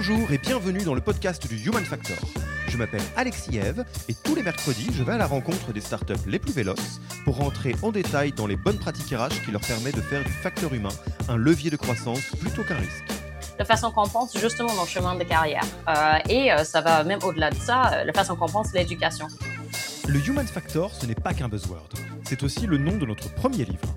Bonjour et bienvenue dans le podcast du Human Factor. Je m'appelle Alexis Eve et tous les mercredis, je vais à la rencontre des startups les plus véloces pour rentrer en détail dans les bonnes pratiques RH qui leur permettent de faire du facteur humain un levier de croissance plutôt qu'un risque. La façon qu'on pense justement dans le chemin de carrière. Euh, et euh, ça va même au-delà de ça, euh, la façon qu'on pense l'éducation. Le Human Factor, ce n'est pas qu'un buzzword. C'est aussi le nom de notre premier livre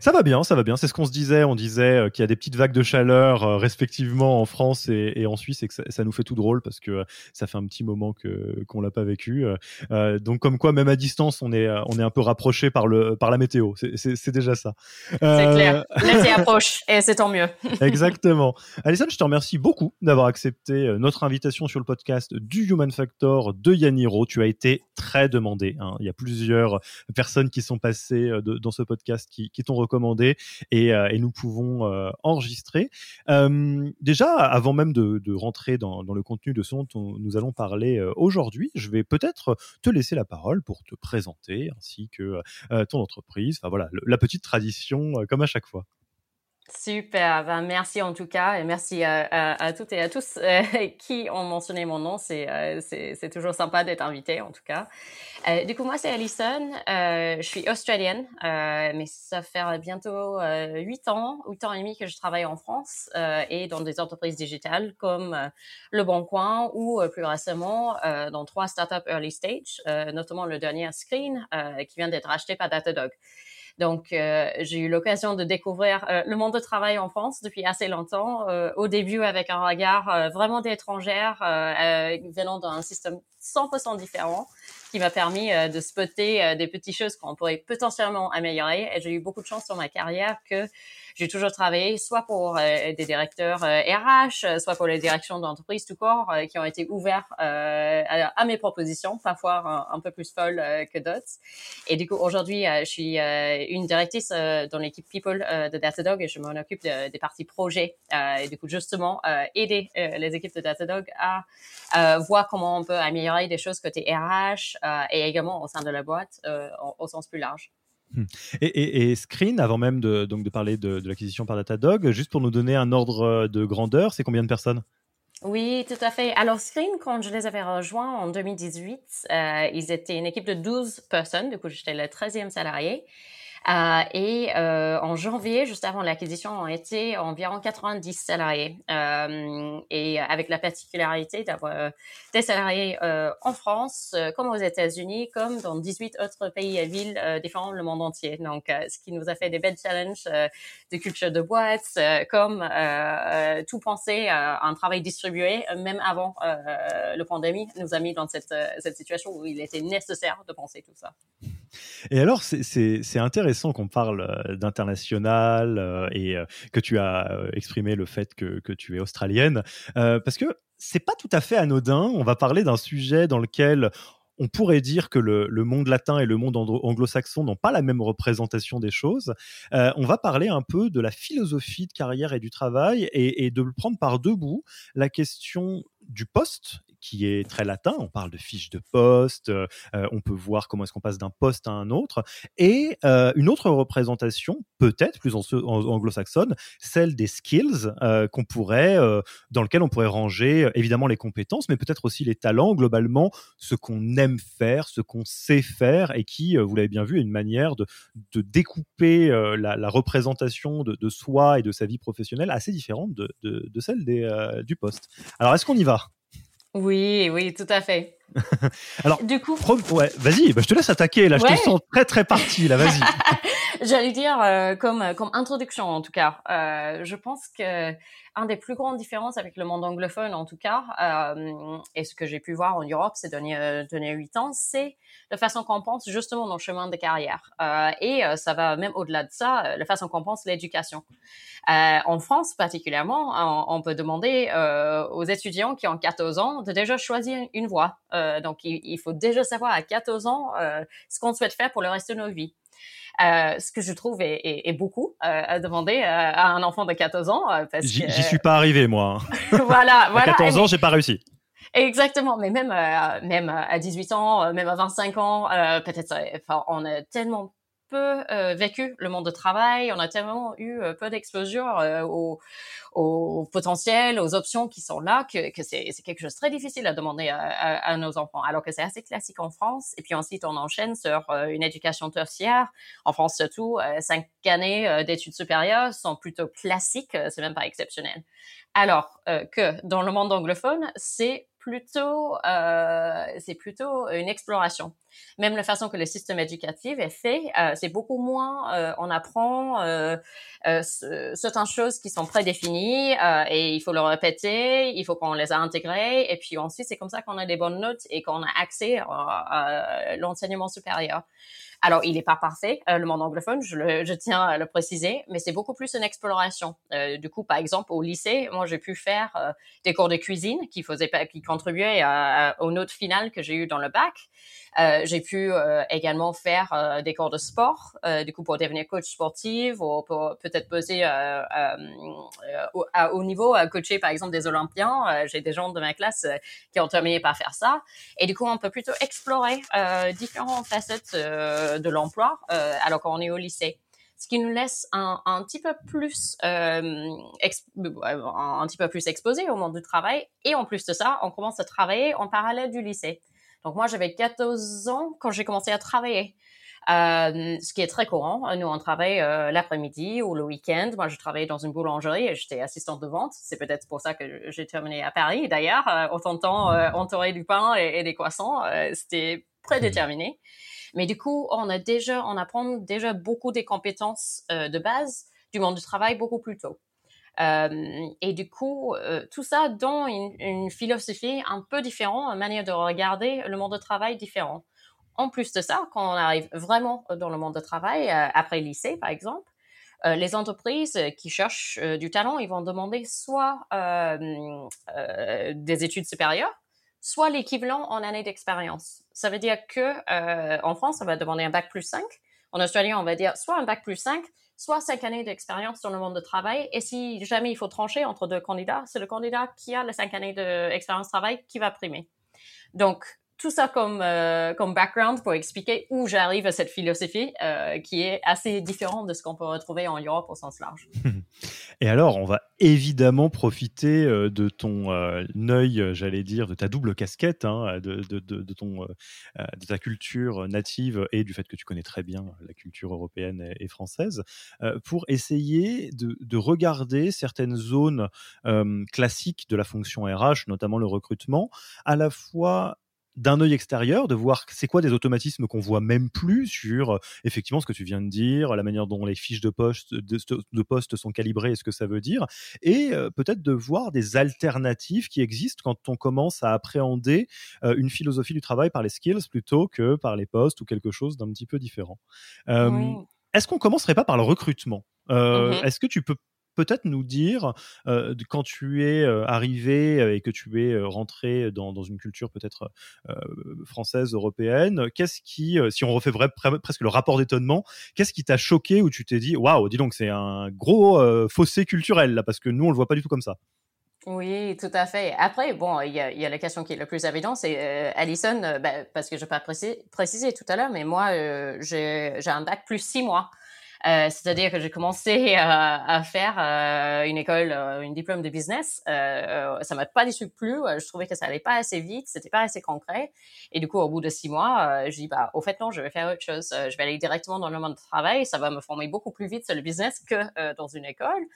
Ça va bien, ça va bien. C'est ce qu'on se disait. On disait euh, qu'il y a des petites vagues de chaleur euh, respectivement en France et, en Suisse et que ça, nous fait tout drôle parce que euh, ça fait un petit moment que qu'on l'a pas vécu. donc comme quoi, même à distance, on est on est un peu rapproché par le par la météo. C'est déjà ça. C'est clair. L'été approche et c'est tant mieux. Exactement. Alison, je te remercie beaucoup d'avoir accepté notre invitation sur le podcast du Human Factor de Yaniro. Tu as été très demandé. Hein. Il y a plusieurs personnes qui sont passées dans ce podcast qui, qui t'ont recommandé euh, et, nous pouvons euh, enregistrer. Euh, déjà, avant même de, rentrer dans, le contenu de ce dont nous allons parler aujourd'hui, je vais peut-être te laisser la parole pour te présenter ainsi que ton entreprise. Enfin voilà, la petite tradition comme à chaque fois. Super, ben, merci en tout cas et merci à, toutes et à tous euh, qui ont mentionné mon nom. Euh, c'est c'est toujours sympa d'être invité en tout cas. Euh, du coup, moi c'est Alison, je suis australienne, mais ça fait bientôt huit ans, huit ans et demi que je travaille en France et dans des entreprises digitales comme Le Bon Coin ou plus récemment dans trois startups early stage, notamment le dernier Screen qui vient d'être acheté par Datadog. Donc, euh, j'ai eu l'occasion de découvrir euh, le monde de travail en France depuis assez longtemps. Euh, au début, avec un regard vraiment d'étrangère, venant d'un système 100% différent, qui m'a permis de spotter des petites choses qu'on pourrait potentiellement améliorer. Et j'ai eu beaucoup de chance dans ma carrière que j'ai toujours travaillé soit pour euh, des directeurs RH, euh, soit pour les directions d'entreprise tout court, euh, qui ont été ouverts à, mes propositions, parfois un, peu plus folles que d'autres. Et du coup, aujourd'hui, je suis une directrice dans l'équipe People de Datadog et je m'en occupe des parties projets. et du coup, justement, aider les équipes de Datadog à voir comment on peut améliorer des choses côté RH et également au sein de la boîte au sens plus large. Hmm. Et, Screen, avant même de, donc de parler de, l'acquisition par Datadog, juste pour nous donner un ordre de grandeur, c'est combien de personnes? Oui, tout à fait. Alors, Screen, quand je les avais rejoints en 2018, euh, ils étaient une équipe de 12 personnes. Du coup, j'étais le 13e salarié. Euh, et euh, en janvier, juste avant l'acquisition, on était environ 90 salariés. Euh, et avec la particularité d'avoir des salariés en France, comme aux États-Unis, comme dans 18 autres pays et villes différents le monde entier. Donc, ce qui nous a fait des belles challenges de culture de boîte, comme tout penser à un travail distribué, même avant le pandémie, nous a mis dans cette, cette situation où il était nécessaire de penser tout ça. Et alors, c'est intéressant qu'on parle euh, d'international euh, et euh, que tu as exprimé le fait que, que tu es australienne, parce que c'est pas tout à fait anodin. On va parler d'un sujet dans lequel on pourrait dire que le, monde latin et le monde anglo-saxon n'ont pas la même représentation des choses. on va parler un peu de la philosophie de carrière et du travail et, et de le prendre par deux bouts. La question du poste qui est très latin. On parle de fiches de poste, euh, euh, on peut voir comment est-ce qu'on passe d'un poste à un autre. Et euh, une autre représentation, peut-être plus anglo-saxonne, celle des skills qu'on pourrait, dans lequel on pourrait ranger évidemment les compétences, mais peut-être aussi les talents, globalement, ce qu'on aime faire, ce qu'on sait faire, et qui, vous l'avez bien vu, est une manière de, découper la, représentation de, soi et de sa vie professionnelle assez différente de, celle du poste. Alors, est-ce qu'on y va? Oui, oui, tout à fait. Alors, du coup, ouais, vas-y, bah, je te laisse attaquer là. Je te sens très très parti là. Vas-y. J'allais dire euh, comme comme introduction en tout cas. Euh, je pense que un des plus grandes différences avec le monde anglophone en tout cas, euh, et ce que j'ai pu voir en Europe ces derniers derniers huit ans, c'est la façon qu'on pense justement dans le chemin de carrière. Euh, et euh, ça va même au-delà de ça, la façon qu'on pense l'éducation. en France particulièrement, on, peut demander aux étudiants qui ont 14 ans de déjà choisir une voie. donc il, faut déjà savoir à 14 ans ce qu'on souhaite faire pour le reste de nos vies. Euh, ce que je trouve est, est, est beaucoup euh, à demander euh, à un enfant de 14 ans. parce J'y suis pas arrivé, moi. voilà, voilà. À 14 ans, j'ai pas réussi. Exactement, mais même même à 18 ans, même à 25 ans, peut-être, enfin, on a tellement euh, vécu le monde de travail, on a tellement eu euh, peu d'exposure euh, au, potentiel, aux options qui sont là, que, c'est quelque chose de très difficile à demander à, à, nos enfants, alors que c'est assez classique en France. Et puis ensuite, on enchaîne sur une éducation tertiaire. En France surtout, cinq années d'études supérieures sont plutôt classiques, c'est même pas exceptionnel. Alors que dans le monde anglophone, c'est plutôt, euh, c'est plutôt une exploration. Même la façon que le système éducatif est fait, euh, c'est beaucoup moins, euh, on apprend euh, euh certaines choses qui sont prédéfinies et il faut le répéter, il faut qu'on les a intégrées et puis ensuite c'est comme ça qu'on a des bonnes notes et qu'on a accès à l'enseignement supérieur. Alors, il n'est pas parfait, euh, le monde anglophone, je, tiens à le préciser, mais c'est beaucoup plus une exploration. Euh, du coup, par exemple, au lycée, moi, j'ai pu faire euh, des cours de cuisine qui, contribuaient aux notes finales que j'ai eues dans le bac. J'ai pu également faire des cours de sport, du coup pour devenir coach sportif ou pour peut-être poser à haut niveau, coacher par exemple des Olympiens. j'ai des gens de ma classe qui ont terminé par faire ça. Et du coup, on peut plutôt explorer différentes facettes de l'emploi alors qu'on est au lycée ce qui nous laisse un, un petit peu plus euh, un petit peu plus exposé au monde du travail et en plus de ça on commence à travailler en parallèle du lycée donc moi, j'avais 14 ans quand j'ai commencé à travailler. Euh, ce qui est très courant. Nous, on travaille euh, l'après-midi ou le week-end. Moi, je travaillais dans une boulangerie et j'étais assistante de vente. C'est peut-être pour ça que j'ai terminé à Paris. D'ailleurs, euh, autant de temps euh, entouré du pain et, des croissants, euh, c'était prédéterminé. Mais du coup, on a déjà, on apprend déjà beaucoup des compétences de base du monde du travail beaucoup plus tôt. Euh, et du coup, euh, tout ça dans une, une, philosophie un peu différente, une manière de regarder le monde de travail différent. En plus de ça, quand on arrive vraiment dans le monde de travail, euh, après lycée par exemple, les entreprises qui cherchent du talent, ils vont demander soit des études supérieures, soit l'équivalent en année d'expérience. Ça veut dire que en France, on va demander un bac plus 5. En Australie, on va dire soit un bac plus 5, soit cinq années d'expérience dans le monde de travail. Et si jamais il faut trancher entre deux candidats, c'est le candidat qui a les cinq années d'expérience de travail qui va primer. Donc, tout ça comme euh, comme background pour expliquer où j'arrive à cette philosophie euh, qui est assez différente de ce qu'on peut retrouver en Europe au sens large. Et alors, on va évidemment profiter euh, de ton œil, j'allais dire, de ta double casquette, hein, de, de, de, ton, de ta culture native et du fait que tu connais très bien la culture européenne et, française, pour essayer de, de, regarder certaines zones classiques de la fonction RH, notamment le recrutement, à la fois d'un œil extérieur, de voir c'est quoi des automatismes qu'on voit même plus sur euh, effectivement ce que tu viens de dire, la manière dont les fiches de poste, de, poste sont calibrées et ce que ça veut dire, et euh, peut-être de voir des alternatives qui existent quand on commence à appréhender euh, une philosophie du travail par les skills plutôt que par les postes ou quelque chose d'un petit peu différent. Est-ce qu'on commencerait pas par le recrutement? Mmh Est-ce que tu peux peut-être nous dire, quand tu es arrivé et que tu es rentré dans, une culture peut-être française, européenne, qu'est-ce qui, si on refait presque le rapport d'étonnement, qu'est-ce qui t'a choqué où tu t'es dit, waouh, dis donc, c'est un gros fossé culturel là, parce que nous, on le voit pas du tout comme ça. Oui, tout à fait. Après, bon, il y a, la question qui est la plus évidente, c'est euh, Alison, parce que je n'ai pas précisé, tout à l'heure, mais moi, j'ai un bac plus six mois. Euh, c'est-à-dire que j'ai commencé à, à faire euh, une école, euh, une diplôme de business. Euh, ça m'a pas déçu plus. Je trouvais que ça allait pas assez vite, c'était pas assez concret. Et du coup, au bout de six mois, je dis bah au fait non, je vais faire autre chose. Je vais aller directement dans le monde du travail. Ça va me former beaucoup plus vite sur le business que dans une école.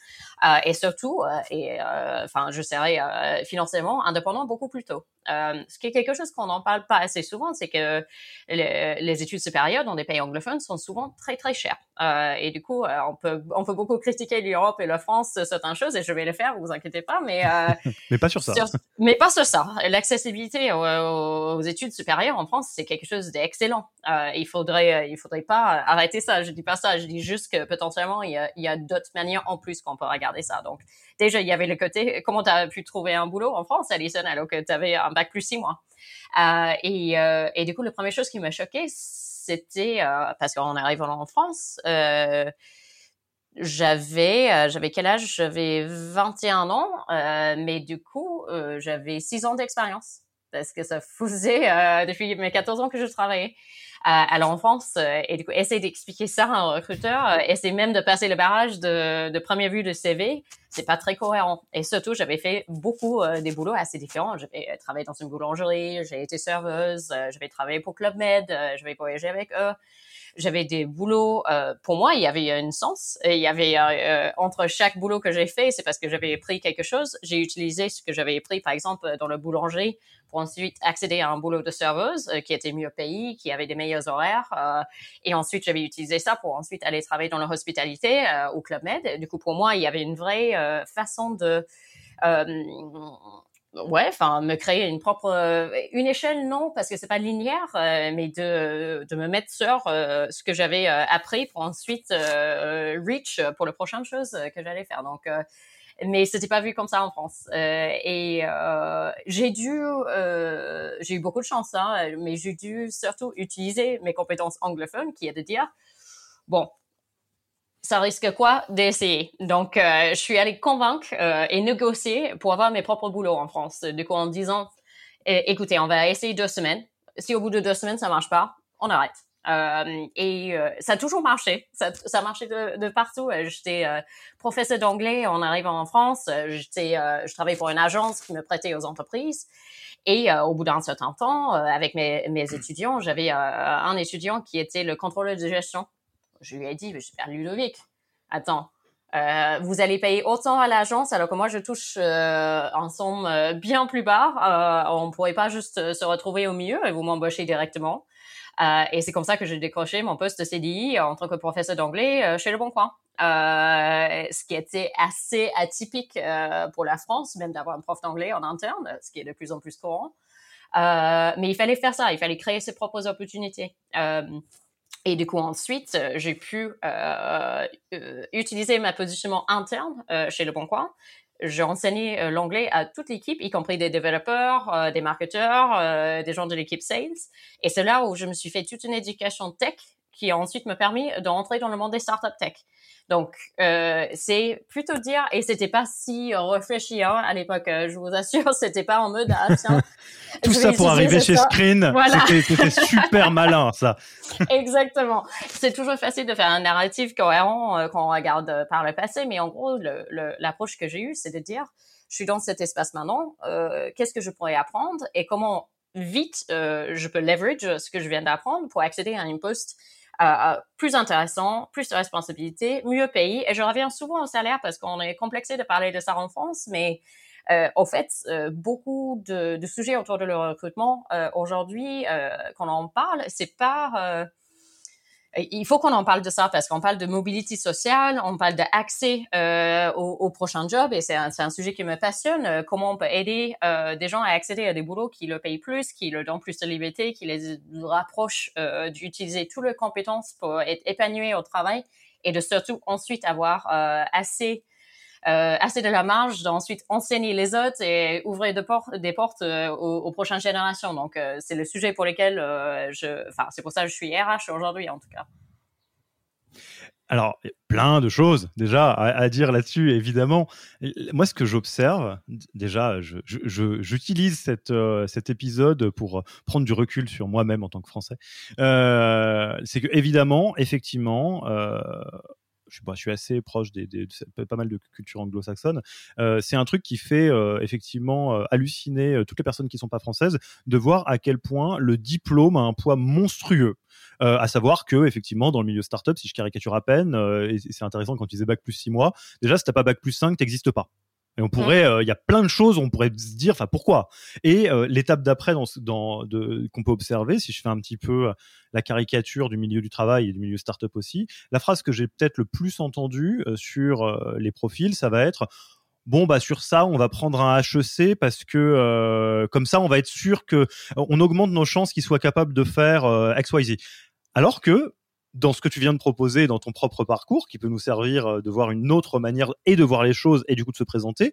et surtout, et enfin, je serai financièrement indépendant beaucoup plus tôt. ce qui est quelque chose qu'on n'en parle pas assez souvent, c'est que les, les, études supérieures dans des pays anglophones sont souvent très très chères. Euh, et du coup, euh, on peut on peut beaucoup critiquer l'Europe et la France sur certaines choses, et je vais le faire, vous inquiétez pas, mais euh, mais pas sur ça. mais pas sur ça. L'accessibilité aux, études supérieures en France, c'est quelque chose d'excellent. il faudrait il faudrait pas arrêter ça. Je dis pas ça, je dis juste que potentiellement il y a, il y a d'autres manières en plus qu'on peut regarder ça. Donc déjà il y avait le côté comment tu as pu trouver un boulot en France, Alison, alors que tu avais un bac plus six mois. et et du coup, la première chose qui m'a choquée, c'était euh, parce qu'en arrivant en France, euh, j'avais euh, j'avais quel âge? J'avais 21 ans, mais du coup, j'avais 6 ans d'expérience parce que ça faisait depuis mes 14 ans que je travaillais à, l'enfance et du coup essayer d'expliquer ça à un recruteur, essayer même de passer le barrage de, de première vue de CV, c'est pas très cohérent. Et surtout, j'avais fait beaucoup des boulots assez différents. J'avais travaillé dans une boulangerie, j'ai été serveuse, j'avais travaillé pour Club Med, j'avais voyagé avec eux j'avais des boulots. Euh, pour moi, il y avait un sens. Et il y avait euh, euh, entre chaque boulot que j'ai fait, c'est parce que j'avais pris quelque chose. J'ai utilisé ce que j'avais pris, par exemple, dans le boulanger, pour ensuite accéder à un boulot de serveuse qui était mieux payé, qui avait des meilleurs horaires. et ensuite, j'avais utilisé ça pour ensuite aller travailler dans la hospitalité au Club Med. Du coup, pour moi, il y avait une vraie façon de ouais, enfin, me créer une propre, euh, une échelle, non, parce que c'est pas linéaire, euh, mais de, de me mettre sur euh, ce que j'avais appris pour ensuite reach pour la prochaine chose que j'allais faire. Donc, mais c'était pas vu comme ça en France. et j'ai dû, j'ai eu beaucoup de chance, hein, mais j'ai dû surtout utiliser mes compétences anglophones, qui est de dire, bon, ça risque quoi d'essayer? Donc, euh, je suis allée convaincre euh, et négocier pour avoir mes propres boulots en France. Du coup, en disant, écoutez, on va essayer deux semaines. Si au bout de deux semaines, ça marche pas, on arrête. Euh, et ça a toujours marché. Ça, ça a marché de, de partout. J'étais professeur d'anglais en arrivant en France. J'étais, je travaillais pour une agence qui me prêtait aux entreprises. Et au bout d'un certain temps, avec mes, mes étudiants, j'avais un étudiant qui était le contrôleur de gestion je lui ai dit, je suis faire Ludovic. Attends, euh, vous allez payer autant à l'agence alors que moi je touche euh, en somme euh, bien plus bas. Euh, on pourrait pas juste se retrouver au milieu et vous m'embauchez directement. Et c'est comme ça que j'ai décroché mon poste de CDI en tant que professeur d'anglais chez Le Bon Coin. ce qui était assez atypique pour la France, même d'avoir un prof d'anglais en interne, ce qui est de plus en plus courant. mais il fallait faire ça, il fallait créer ses propres opportunités. Et du coup, ensuite, euh, j'ai pu euh, euh, utiliser ma positionnement interne chez Le Bon Coin. J'ai enseigné l'anglais à toute l'équipe, y compris des développeurs, des marketeurs, des gens de l'équipe sales. Et c'est là où je me suis fait toute une éducation tech qui a ensuite me permis d'entrer dans le monde des startups tech. Donc, euh, c'est plutôt dire, et c'était pas si réfléchi hein, à l'époque, euh, je vous assure, c'était pas en mode, ah tiens. Tout ça pour arriver chez Screen, voilà. c'était super malin, ça. Exactement. C'est toujours facile de faire un narratif cohérent euh, quand on regarde euh, par le passé, mais en gros, l'approche que j'ai eue, c'est de dire, je suis dans cet espace maintenant, euh, qu'est-ce que je pourrais apprendre et comment vite je peux leverage ce que je viens d'apprendre pour accéder à un poste plus intéressant, plus de responsabilités, mieux payé. Et je reviens souvent au salaire parce qu'on est complexé de parler de ça en France, mais euh, au fait, euh, beaucoup de, de, sujets autour de le recrutement euh, aujourd'hui, euh, quand on en parle, c'est pas il faut qu'on en parle de ça parce qu'on parle de mobilité sociale, on parle d'accès euh, au, prochain job et c'est un, sujet qui me passionne. Euh, comment on peut aider euh, des gens à accéder à des boulots qui le payent plus, qui leur donnent plus de liberté, qui les rapprochent euh, d'utiliser toutes leurs compétences pour être épanouis au travail et de surtout ensuite avoir euh, assez euh, assez de la marge d'ensuite enseigner les autres et ouvrir de des portes euh, aux, prochaines générations. Donc, euh, c'est le sujet pour lequel je, enfin, c'est pour ça que je suis RH aujourd'hui, en tout cas. Alors, plein de choses déjà à, dire là-dessus, évidemment. Moi, ce que j'observe, déjà, j'utilise je, cet épisode pour prendre du recul sur moi-même en tant que Français. c'est que, évidemment, effectivement, je, je, suis assez proche des, de pas mal de cultures anglo-saxonnes. Euh, c'est un truc qui fait euh, effectivement euh, halluciner toutes les personnes qui sont pas françaises de voir à quel point le diplôme a un poids monstrueux. À savoir que effectivement dans le milieu startup, si je caricature à peine, et c'est intéressant quand tu disais bac plus 6 mois, déjà si t'as pas bac plus 5, t'existes pas. Et on pourrait, mm. euh, il y a plein de choses, on pourrait se dire, enfin pourquoi? Et euh, l'étape d'après, dans, dans qu'on peut observer, si je fais un petit peu euh, la caricature du milieu du travail et du milieu startup aussi, la phrase que j'ai peut-être le plus entendue sur les profils, ça va être bon bah sur ça on va prendre un HEC parce que comme ça on va être sûr que on augmente nos chances qu'il soit capable de faire X Y Z. Alors que dans ce que tu viens de proposer, dans ton propre parcours, qui peut nous servir euh, de voir une autre manière et de voir les choses et du coup de se présenter,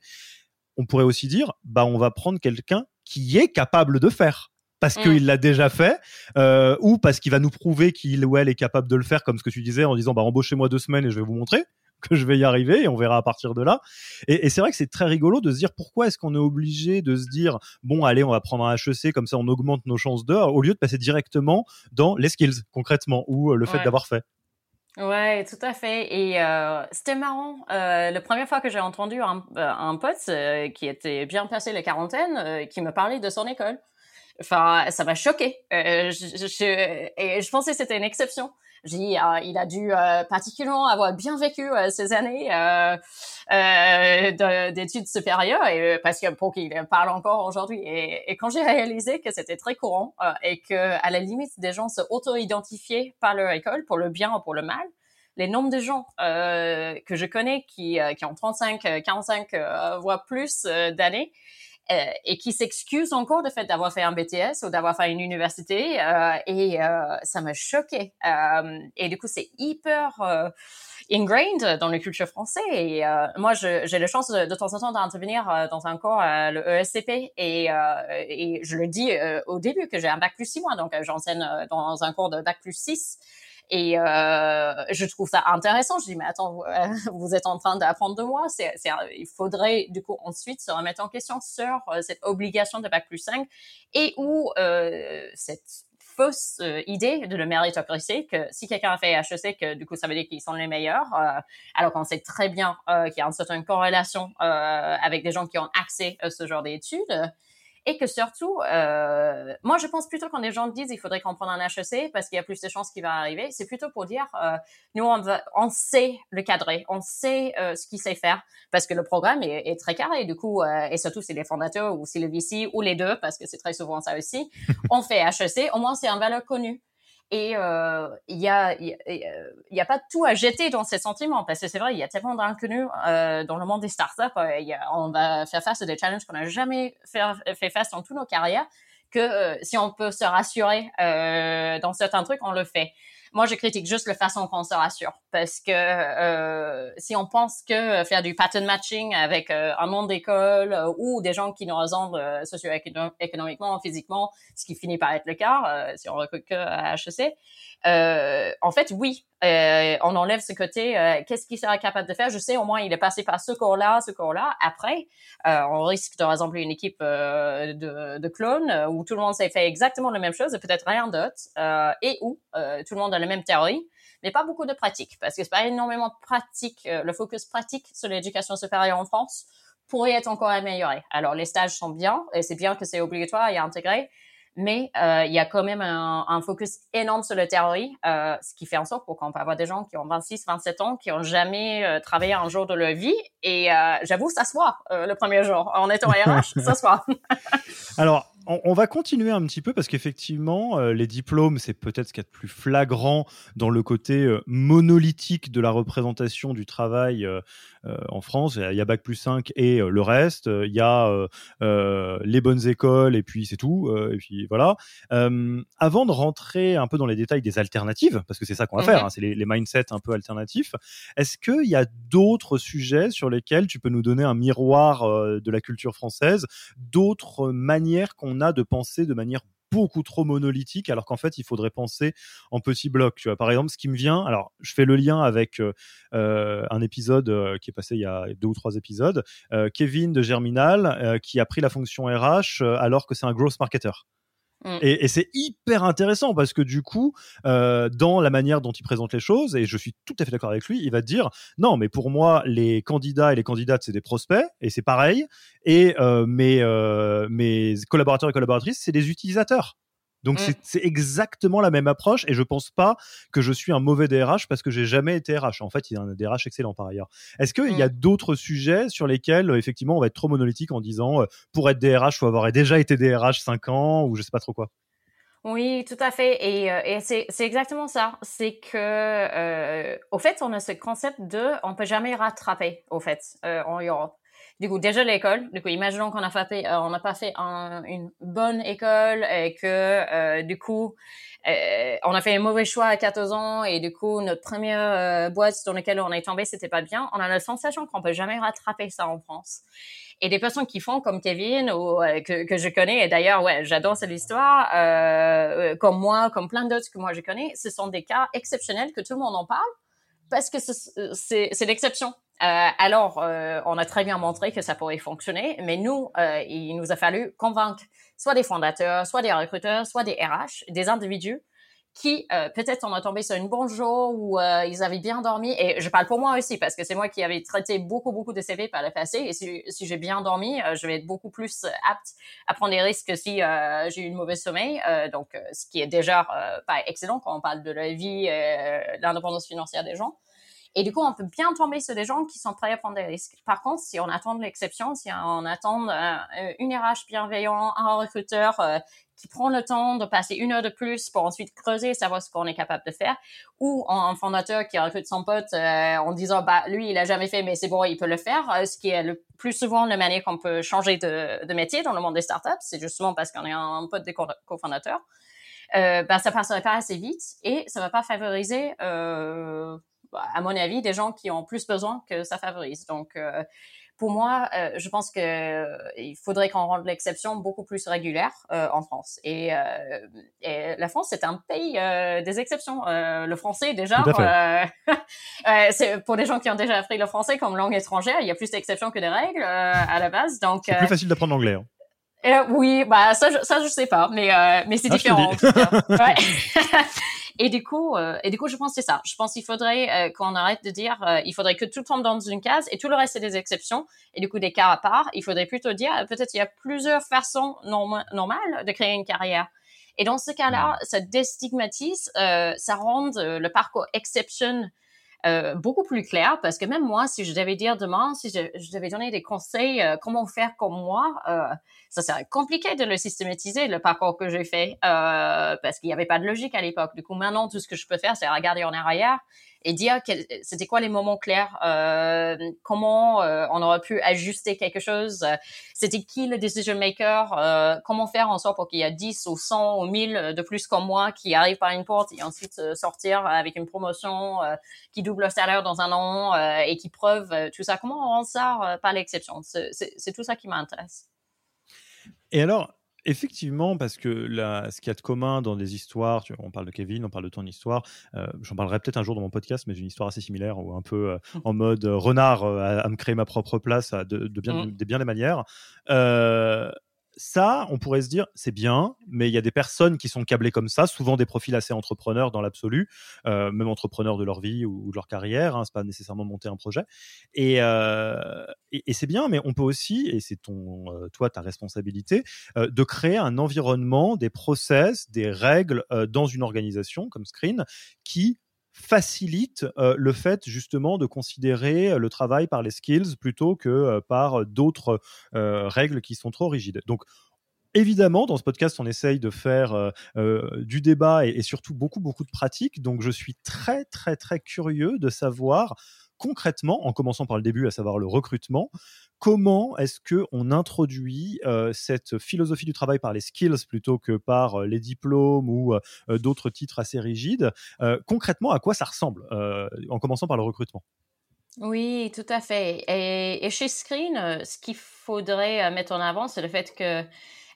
on pourrait aussi dire, bah on va prendre quelqu'un qui est capable de faire parce mm. qu'il l'a déjà fait, euh, ou parce qu'il va nous prouver qu'il ou elle est capable de le faire, comme ce que tu disais en disant bah embauchez-moi deux semaines et je vais vous montrer que je vais y arriver et on verra à partir de là. Et, et c'est vrai que c'est très rigolo de se dire pourquoi est-ce qu'on est obligé de se dire bon allez on va prendre un HEC comme ça on augmente nos chances d'heure au lieu de passer directement dans les skills concrètement ou euh, le fait d'avoir fait. Ouais, tout à fait. Et euh, c'était marrant. Euh, la première fois que j'ai entendu un, un pote euh, qui était bien passé la quarantaine, qui me parlait de son école. Enfin, ça m'a choqué. je, je, et je pensais que c'était une exception. J'ai dit, euh, il a dû euh, particulièrement avoir bien vécu euh, ces années d'études supérieures, et, parce que pour qu'il parle encore aujourd'hui. Et, et, quand j'ai réalisé que c'était très courant et que à la limite des gens se auto-identifiaient par leur école pour le bien ou pour le mal, les nombres de gens euh, que je connais qui, qui ont 35, 45 euh, voire plus d'années euh, et qui s'excuse encore du fait d'avoir fait un BTS ou d'avoir fait une université euh, et euh, ça m'a choqué euh, et du coup c'est hyper euh, ingrained dans la culture française et moi j'ai la chance de, de, temps en temps d'intervenir dans un cours le ESCP et, et je le dis au début que j'ai un bac plus 6 mois donc j'enseigne dans un cours de bac plus 6 et euh, je trouve ça intéressant. Je dis, mais attends, vous, êtes en train d'apprendre de moi. C'est, c'est, il faudrait du coup ensuite se remettre en question sur euh, cette obligation de bac plus 5 et où euh, cette fausse euh, idée de le méritocratie que si quelqu'un a fait HEC, que du coup ça veut dire qu'ils sont les meilleurs, euh, alors qu'on sait très bien euh, qu'il y a une certaine corrélation avec des gens qui ont accès à ce genre d'études et que surtout, euh, moi je pense plutôt quand les gens disent il faudrait qu'on prenne un HEC parce qu'il y a plus de chances qu'il va arriver, c'est plutôt pour dire euh, nous on, va, on sait le cadrer, on sait euh, ce qu'il sait faire parce que le programme est, est très carré du coup euh, et surtout c'est les fondateurs ou c'est le VC ou les deux parce que c'est très souvent ça aussi, on fait HEC, au moins c'est un valeur connue. Et euh, il y a, il y, a pas tout à jeter dans ces sentiments parce que c'est vrai, il y a tellement d'inconnus euh, dans le monde des startups. Euh, y on va faire face à des challenges qu'on n'a jamais fait, fait, face dans toutes nos carrières. Que euh, si on peut se rassurer euh, dans certains trucs, on le fait. Moi, je critique juste la façon qu'on se rassure. Parce que euh, si on pense que faire du pattern matching avec euh, un nom d'école euh, ou des gens qui nous ressemblent socio-économiquement, physiquement, ce qui finit par être le cas si on recrute que à HEC, en fait, oui, on enlève ce côté, qu'est-ce qu'il sera capable de faire? Je sais, au moins, il est passé par ce cours-là, ce cours-là. Après, on risque de rassembler une équipe de, de, clones où tout le monde s'est fait exactement la même chose et peut-être rien d'autre, et où tout le monde a la même théorie mais pas beaucoup de pratique, parce que c'est pas énormément de pratique. Euh, le focus pratique sur l'éducation supérieure en France pourrait être encore amélioré. Alors, les stages sont bien, et c'est bien que c'est obligatoire et intégré, mais euh, il y a quand même un, un, focus énorme sur la théorie, euh, ce qui fait en sorte qu'on peut avoir des gens qui ont 26, 27 ans, qui ont jamais euh, travaillé un jour de leur vie, et j'avoue, ça se voit le premier jour. En étant RH, ça se voit. Alors, on, va continuer un petit peu parce qu'effectivement, euh, les diplômes, c'est peut-être ce qu'il y a de plus flagrant dans le côté euh, monolithique de la représentation du travail euh, en France. Il y a Bac plus 5 et le reste. Il y a les bonnes écoles et puis c'est tout. et puis voilà. avant de rentrer un peu dans les détails des alternatives, parce que c'est ça qu'on va faire, mhm. hein, c'est les, les, mindsets un peu alternatifs, est-ce qu'il y a d'autres sujets sur lesquels tu peux nous donner un miroir de la culture française, d'autres manières qu'on a de penser de manière beaucoup trop monolithique alors qu'en fait il faudrait penser en petits blocs tu vois. Par exemple ce qui me vient alors je fais le lien avec euh, euh, un épisode euh, qui est passé il y a deux ou trois épisodes Kevin de Germinal qui a pris la fonction RH alors que c'est un growth marketer Mm. Et, c'est hyper intéressant parce que du coup, euh, dans la manière dont il présente les choses, et je suis tout à fait d'accord avec lui, il va dire non, mais pour moi, les candidats et les candidates, c'est des prospects, et c'est pareil, et euh, mes, euh, mes collaborateurs et collaboratrices, c'est des utilisateurs. Donc mm. c'est exactement la même approche et je pense pas que je suis un mauvais DRH parce que j'ai jamais été RH. En fait, il y a un DRH excellent par ailleurs. Est-ce qu'il y a mm. d'autres sujets sur lesquels effectivement on va être trop monolithique en disant euh, pour être DRH faut avoir déjà été DRH 5 ans ou je sais pas trop quoi? Oui, tout à fait. Et, euh, et c'est, exactement ça. C'est que, euh, au fait, on a ce concept de on peut jamais rattraper, au fait, en Europe. Du coup, déjà l'école. Du coup, imaginons qu'on a fait, euh, on n'a pas fait une bonne école et que euh, du coup, euh, on a fait un mauvais choix à 14 ans et du coup, notre première boîte dans laquelle on est tombé, c'était pas bien. On a la sensation qu'on peut jamais rattraper ça en France. Et des personnes qui font comme Kevin ou que, que je connais, et d'ailleurs, ouais, j'adore cette histoire, comme moi, comme plein d'autres que moi je connais, ce sont des cas exceptionnels que tout le monde en parle parce que c'est l'exception. Euh, alors, euh, on a très bien montré que ça pourrait fonctionner, mais nous, euh, il nous a fallu convaincre soit des fondateurs, soit des recruteurs, soit des RH, des individus qui peut-être on a tombé sur une bonne jour où ils avaient bien dormi. Et je parle pour moi aussi parce que c'est moi qui avais traité beaucoup beaucoup de CV par le passé. Et si, si j'ai bien dormi, je vais être beaucoup plus apte à prendre des risques si j'ai eu une mauvaise sommeil. donc, ce qui est déjà pas excellent quand on parle de la vie, l'indépendance financière des gens. Et du coup, on peut bien tomber sur des gens qui sont prêts à prendre des risques. Par contre, si on attend l'exception, si on attend euh, une RH bienveillant, un recruteur euh, qui prend le temps de passer une heure de plus pour ensuite creuser, savoir ce qu'on est capable de faire, ou un fondateur qui recrute son pote euh, en disant bah lui il a jamais fait mais c'est bon il peut le faire, ce qui est le plus souvent la manière qu'on peut changer de, métier dans le monde des startups, c'est justement parce qu'on est un pote des cofondateurs. Euh, bah, ça passerait pas assez vite et ça va pas favoriser euh, à mon avis, des gens qui ont plus besoin que ça favorise. Donc, euh, pour moi, euh, je pense que euh, il faudrait qu'on rende l'exception beaucoup plus régulière en France. Et, la France, c'est un pays des exceptions. le français, déjà, c'est pour des gens qui ont déjà appris le français comme langue étrangère, il y a plus d'exceptions que de règles à la base. Donc, c'est plus facile d'apprendre l'anglais. Hein. oui, bah ça, je, ça je sais pas, mais mais c'est ah, différent. En tout cas. Ouais. Et du coup, euh, et du coup, je pense que c'est ça. Je pense qu'il faudrait euh, qu'on arrête de dire, euh, il faudrait que tout tombe dans une case et tout le reste c'est des exceptions. Et du coup, des cas à part. Il faudrait plutôt dire, peut-être il y a plusieurs façons normales de créer une carrière. Et dans ce cas-là, ça déstigmatise, ça rend le parcours exception beaucoup plus clair parce que même moi, si je devais dire demain, si je, devais donner des conseils, comment faire comme moi, ça serait compliqué de le systématiser, le parcours que j'ai fait, parce qu'il n'y avait pas de logique à l'époque. Du coup, maintenant, tout ce que je peux faire, c'est regarder en arrière et dire c'était quoi les moments clairs, euh, comment euh, on aurait pu ajuster quelque chose, c'était qui le decision maker, euh, comment faire en sorte pour qu'il y ait 10 ou 100 ou 1000 de plus comme moi qui arrivent par une porte et ensuite sortir avec une promotion qui double le salaire dans un an et qui preuve tout ça. Comment on rend ça pas l'exception? C'est tout ça qui m'intéresse. Et alors, Effectivement, parce que ce qu'il y a de commun dans des histoires, on parle de Kevin, on parle de ton histoire, euh, j'en parlerai peut-être un jour dans mon podcast, mais j'ai une histoire assez similaire ou un peu euh, mmh. en mode euh, renard à, me créer ma propre place de, bien, mmh. de bien des manières ça, on pourrait se dire, c'est bien, mais il y a des personnes qui sont câblées comme ça, souvent des profils assez entrepreneurs dans l'absolu, euh, même entrepreneurs de leur vie ou, de leur carrière, hein, c'est pas nécessairement monter un projet. Euh, et, c'est bien, mais on peut aussi, et c'est ton, euh, toi, ta responsabilité, de créer un environnement, des process, des règles dans une organisation comme Screen qui facilite euh, le fait justement de considérer euh, le travail par les skills plutôt que euh, par d'autres règles qui sont trop rigides. Donc Évidemment, dans ce podcast, on essaye de faire du débat et, surtout beaucoup, beaucoup de pratiques. Donc, je suis très, très, très curieux de savoir concrètement, en commençant par le début, à savoir le recrutement, comment est-ce que on introduit euh, cette philosophie du travail par les skills plutôt que par euh, les diplômes ou euh, d'autres titres assez rigides Concrètement, à quoi ça ressemble En commençant par le recrutement? Oui, tout à fait. Et, et chez Screen, ce qu'il faudrait mettre en avant, c'est le fait que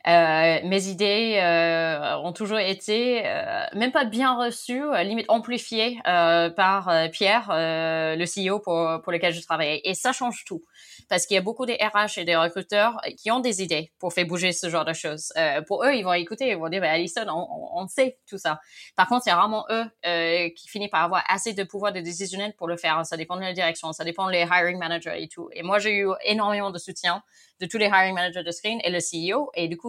euh, mes idées euh, ont toujours été euh, même pas bien reçues, limite amplifiées par Pierre, le CEO pour, lequel je travaillais. Et ça change tout parce qu'il y a beaucoup des RH et des recruteurs qui ont des idées pour faire bouger ce genre de choses. pour eux, ils vont écouter, ils vont dire, bah, Alison, on, sait tout ça. Par contre, c'est vraiment eux qui finissent par avoir assez de pouvoir de décisionnel pour le faire. Ça dépend de la direction, ça dépend des hiring managers et tout. Et moi, j'ai eu énormément de soutien de tous les hiring managers de Screen et le CEO. Et du coup,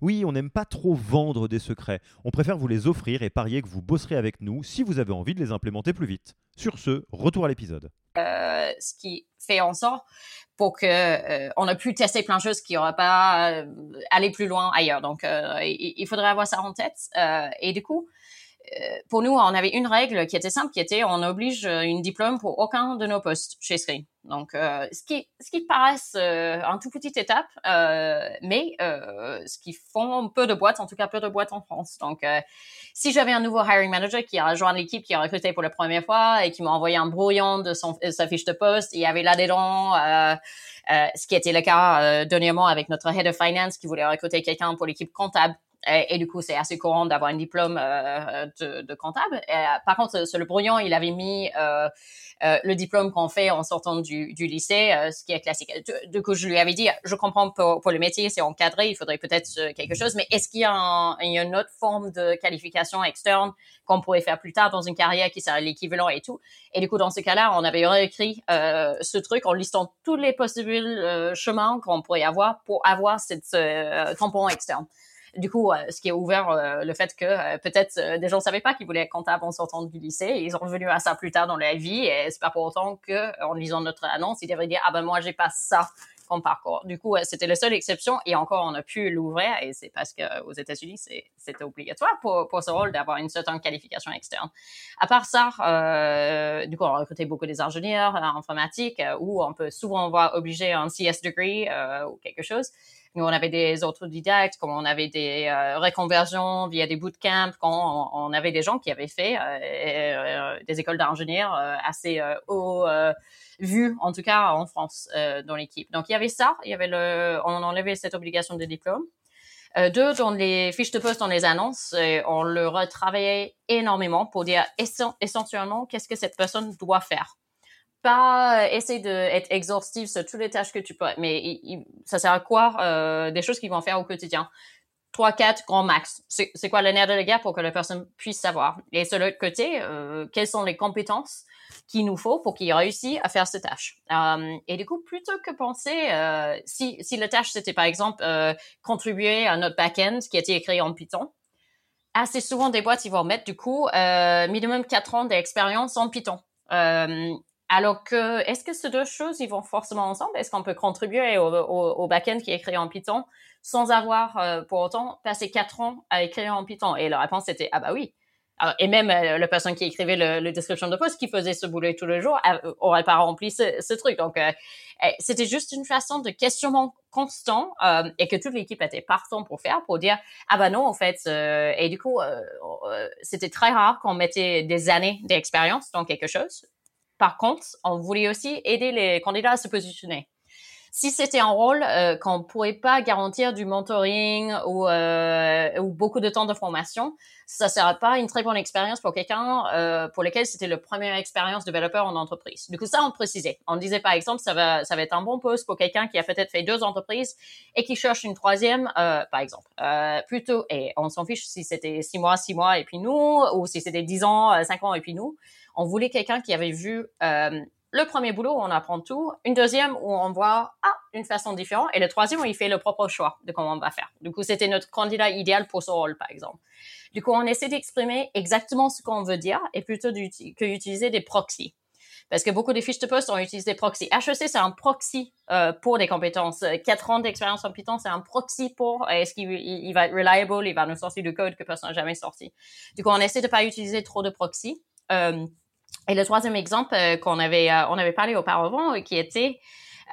Oui, on n'aime pas trop vendre des secrets. On préfère vous les offrir et parier que vous bosserez avec nous si vous avez envie de les implémenter plus vite. Sur ce, retour à l'épisode. Euh, ce qui fait en sorte pour que euh, on a pu tester plein de choses qui n'auraient pas euh, aller plus loin ailleurs. Donc, il, faudrait avoir ça en tête. et du coup, pour nous, on avait une règle qui était simple, qui était on oblige une diplôme pour aucun de nos postes chez Screen. Donc, euh, ce qui ce qui paraît euh, un tout petite étape, euh, mais euh, ce qui font peu de boîtes, en tout cas peu de boîtes en France. Donc, euh, si j'avais un nouveau hiring manager qui a rejoint l'équipe, qui a recruté pour la première fois et qui m'a envoyé un brouillon de son sa fiche de poste, il y avait là-dedans, ce qui était le cas dernièrement avec notre head of finance qui voulait recruter quelqu'un pour l'équipe comptable et, du coup, c'est assez courant d'avoir un diplôme euh, de, de, comptable. Euh, par contre, sur le brouillon, il avait mis euh, euh, le diplôme qu'on fait en sortant du, du lycée, euh, ce qui est classique. Du, coup, je lui avais dit, je comprends pour, pour le métier, c'est encadré, il faudrait peut-être quelque chose, mais est-ce qu'il y, a il y a une autre forme de qualification externe qu'on pourrait faire plus tard dans une carrière qui serait l'équivalent et tout? Et du coup, dans ce cas-là, on avait réécrit ce truc en listant tous les possibles chemins qu'on pourrait avoir pour avoir cette tampon externe du coup, euh, ce qui a ouvert euh, le fait que euh, peut-être des gens ne savaient pas qu'ils voulaient être comptables en sortant du lycée. Ils sont revenus à ça plus tard dans leur vie. Et c'est pas pour autant que, en lisant notre annonce, ils devraient dire ah ben moi j'ai pas ça comme parcours. Du coup, c'était la seule exception et encore, on a pu l'ouvrir et c'est parce qu'aux États-Unis, c'était obligatoire pour, pour ce rôle d'avoir une certaine qualification externe. À part ça, euh, du coup, on a recruté beaucoup des ingénieurs informatiques où on peut souvent voir obligé un CS degree euh, ou quelque chose. Nous, on avait des autodidactes, comme on avait des euh, reconversions via des bootcamps, quand on, avait des gens qui avaient fait euh, euh, des écoles d'ingénieurs assez haut vues, en tout cas en France, dans l'équipe. Donc, il y avait ça, il y avait le, on enlevait cette obligation de diplôme. deux, dans les fiches de poste, dans les annonces, on le retravaillait énormément pour dire essentiellement qu'est-ce que cette personne doit faire? Pas essayer d'être exhaustif sur toutes les tâches que tu peux, mais ça sert à quoi euh, des choses qu'ils vont faire au quotidien? Trois, quatre grand max. C'est quoi le nerf de la guerre pour que la personne puisse savoir? Et sur l'autre côté, euh, quelles sont les compétences qu'il nous faut pour qu'il réussisse à faire tâches? Euh, et du coup, plutôt que penser, euh, si, si la tâche c'était par exemple euh, contribuer à notre back-end qui a été écrit en Python, assez souvent des boîtes ils vont mettre du coup euh, minimum quatre ans d'expérience en Python. Euh, alors que, est-ce que ces deux choses, ils vont forcément ensemble? Est-ce qu'on peut contribuer au, au, au back-end qui est écrit en Python sans avoir euh, pour autant passé quatre ans à écrire en Python? Et la réponse était ah bah oui. et même euh, la personne qui écrivait le, le, description de poste, qui faisait ce boulot tous les jours, euh, aurait pas rempli ce, ce truc. Donc, eh, c'était juste une façon de questionnement constant et que toute l'équipe était partant pour faire, pour dire ah bah non en fait. et du coup, c'était très rare qu'on mettait des années d'expérience dans quelque chose par contre, on voulait aussi aider les candidats à se positionner. Si c'était un rôle euh, qu'on pourrait pas garantir du mentoring ou, euh, ou beaucoup de temps de formation, ça serait pas une très bonne expérience pour quelqu'un euh, pour lequel c'était la première expérience développeur en entreprise. Du coup, ça, on précisait. On disait par exemple, ça va, ça va être un bon poste pour quelqu'un qui a peut-être fait deux entreprises et qui cherche une troisième, euh, par exemple. Euh, plutôt, et on s'en fiche si c'était six mois, six mois et puis nous, ou si c'était dix ans, euh, cinq ans et puis nous. On voulait quelqu'un qui avait vu euh, le premier boulot où on apprend tout, une deuxième où on voit ah une façon différente, et le troisième où il fait le propre choix de comment on va faire. Du coup, c'était notre candidat idéal pour ce rôle, par exemple. Du coup, on essaie d'exprimer exactement ce qu'on veut dire et plutôt que d'utiliser des proxys. Parce que beaucoup des fiches de poste ont utilisé des proxys. HEC, c'est un proxy euh, pour des compétences. Quatre ans d'expérience en Python, c'est un proxy pour est-ce qu'il il va être reliable, il va nous sortir du code que personne n'a jamais sorti. Du coup, on essaie de pas utiliser trop de proxys. Euh, et le troisième exemple euh, qu'on avait, euh, on avait parlé auparavant, euh, qui était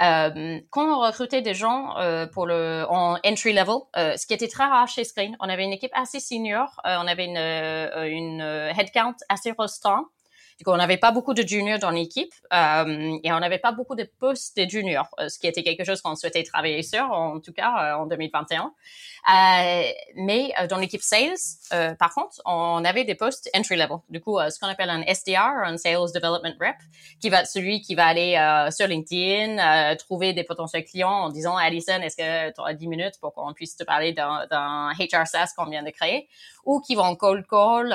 euh, quand on recrutait des gens pour le en entry level, ce qui était très rare chez Screen, on avait une équipe assez senior, on avait une, une headcount assez restreint. Du coup, on n'avait pas beaucoup de juniors dans l'équipe et on n'avait pas beaucoup de postes de juniors, ce qui était quelque chose qu'on souhaitait travailler sur, en tout cas en 2021. Euh, mais euh, dans l'équipe sales, euh, par contre, on avait des postes entry level. Du coup, ce qu'on appelle un SDR, un Sales Development Rep, qui va être celui qui va aller sur LinkedIn, trouver des potentiels clients en disant, Alison, est-ce que tu auras 10 minutes pour qu'on puisse te parler d'un HR SaaS qu'on vient de créer? Ou qui vont cold call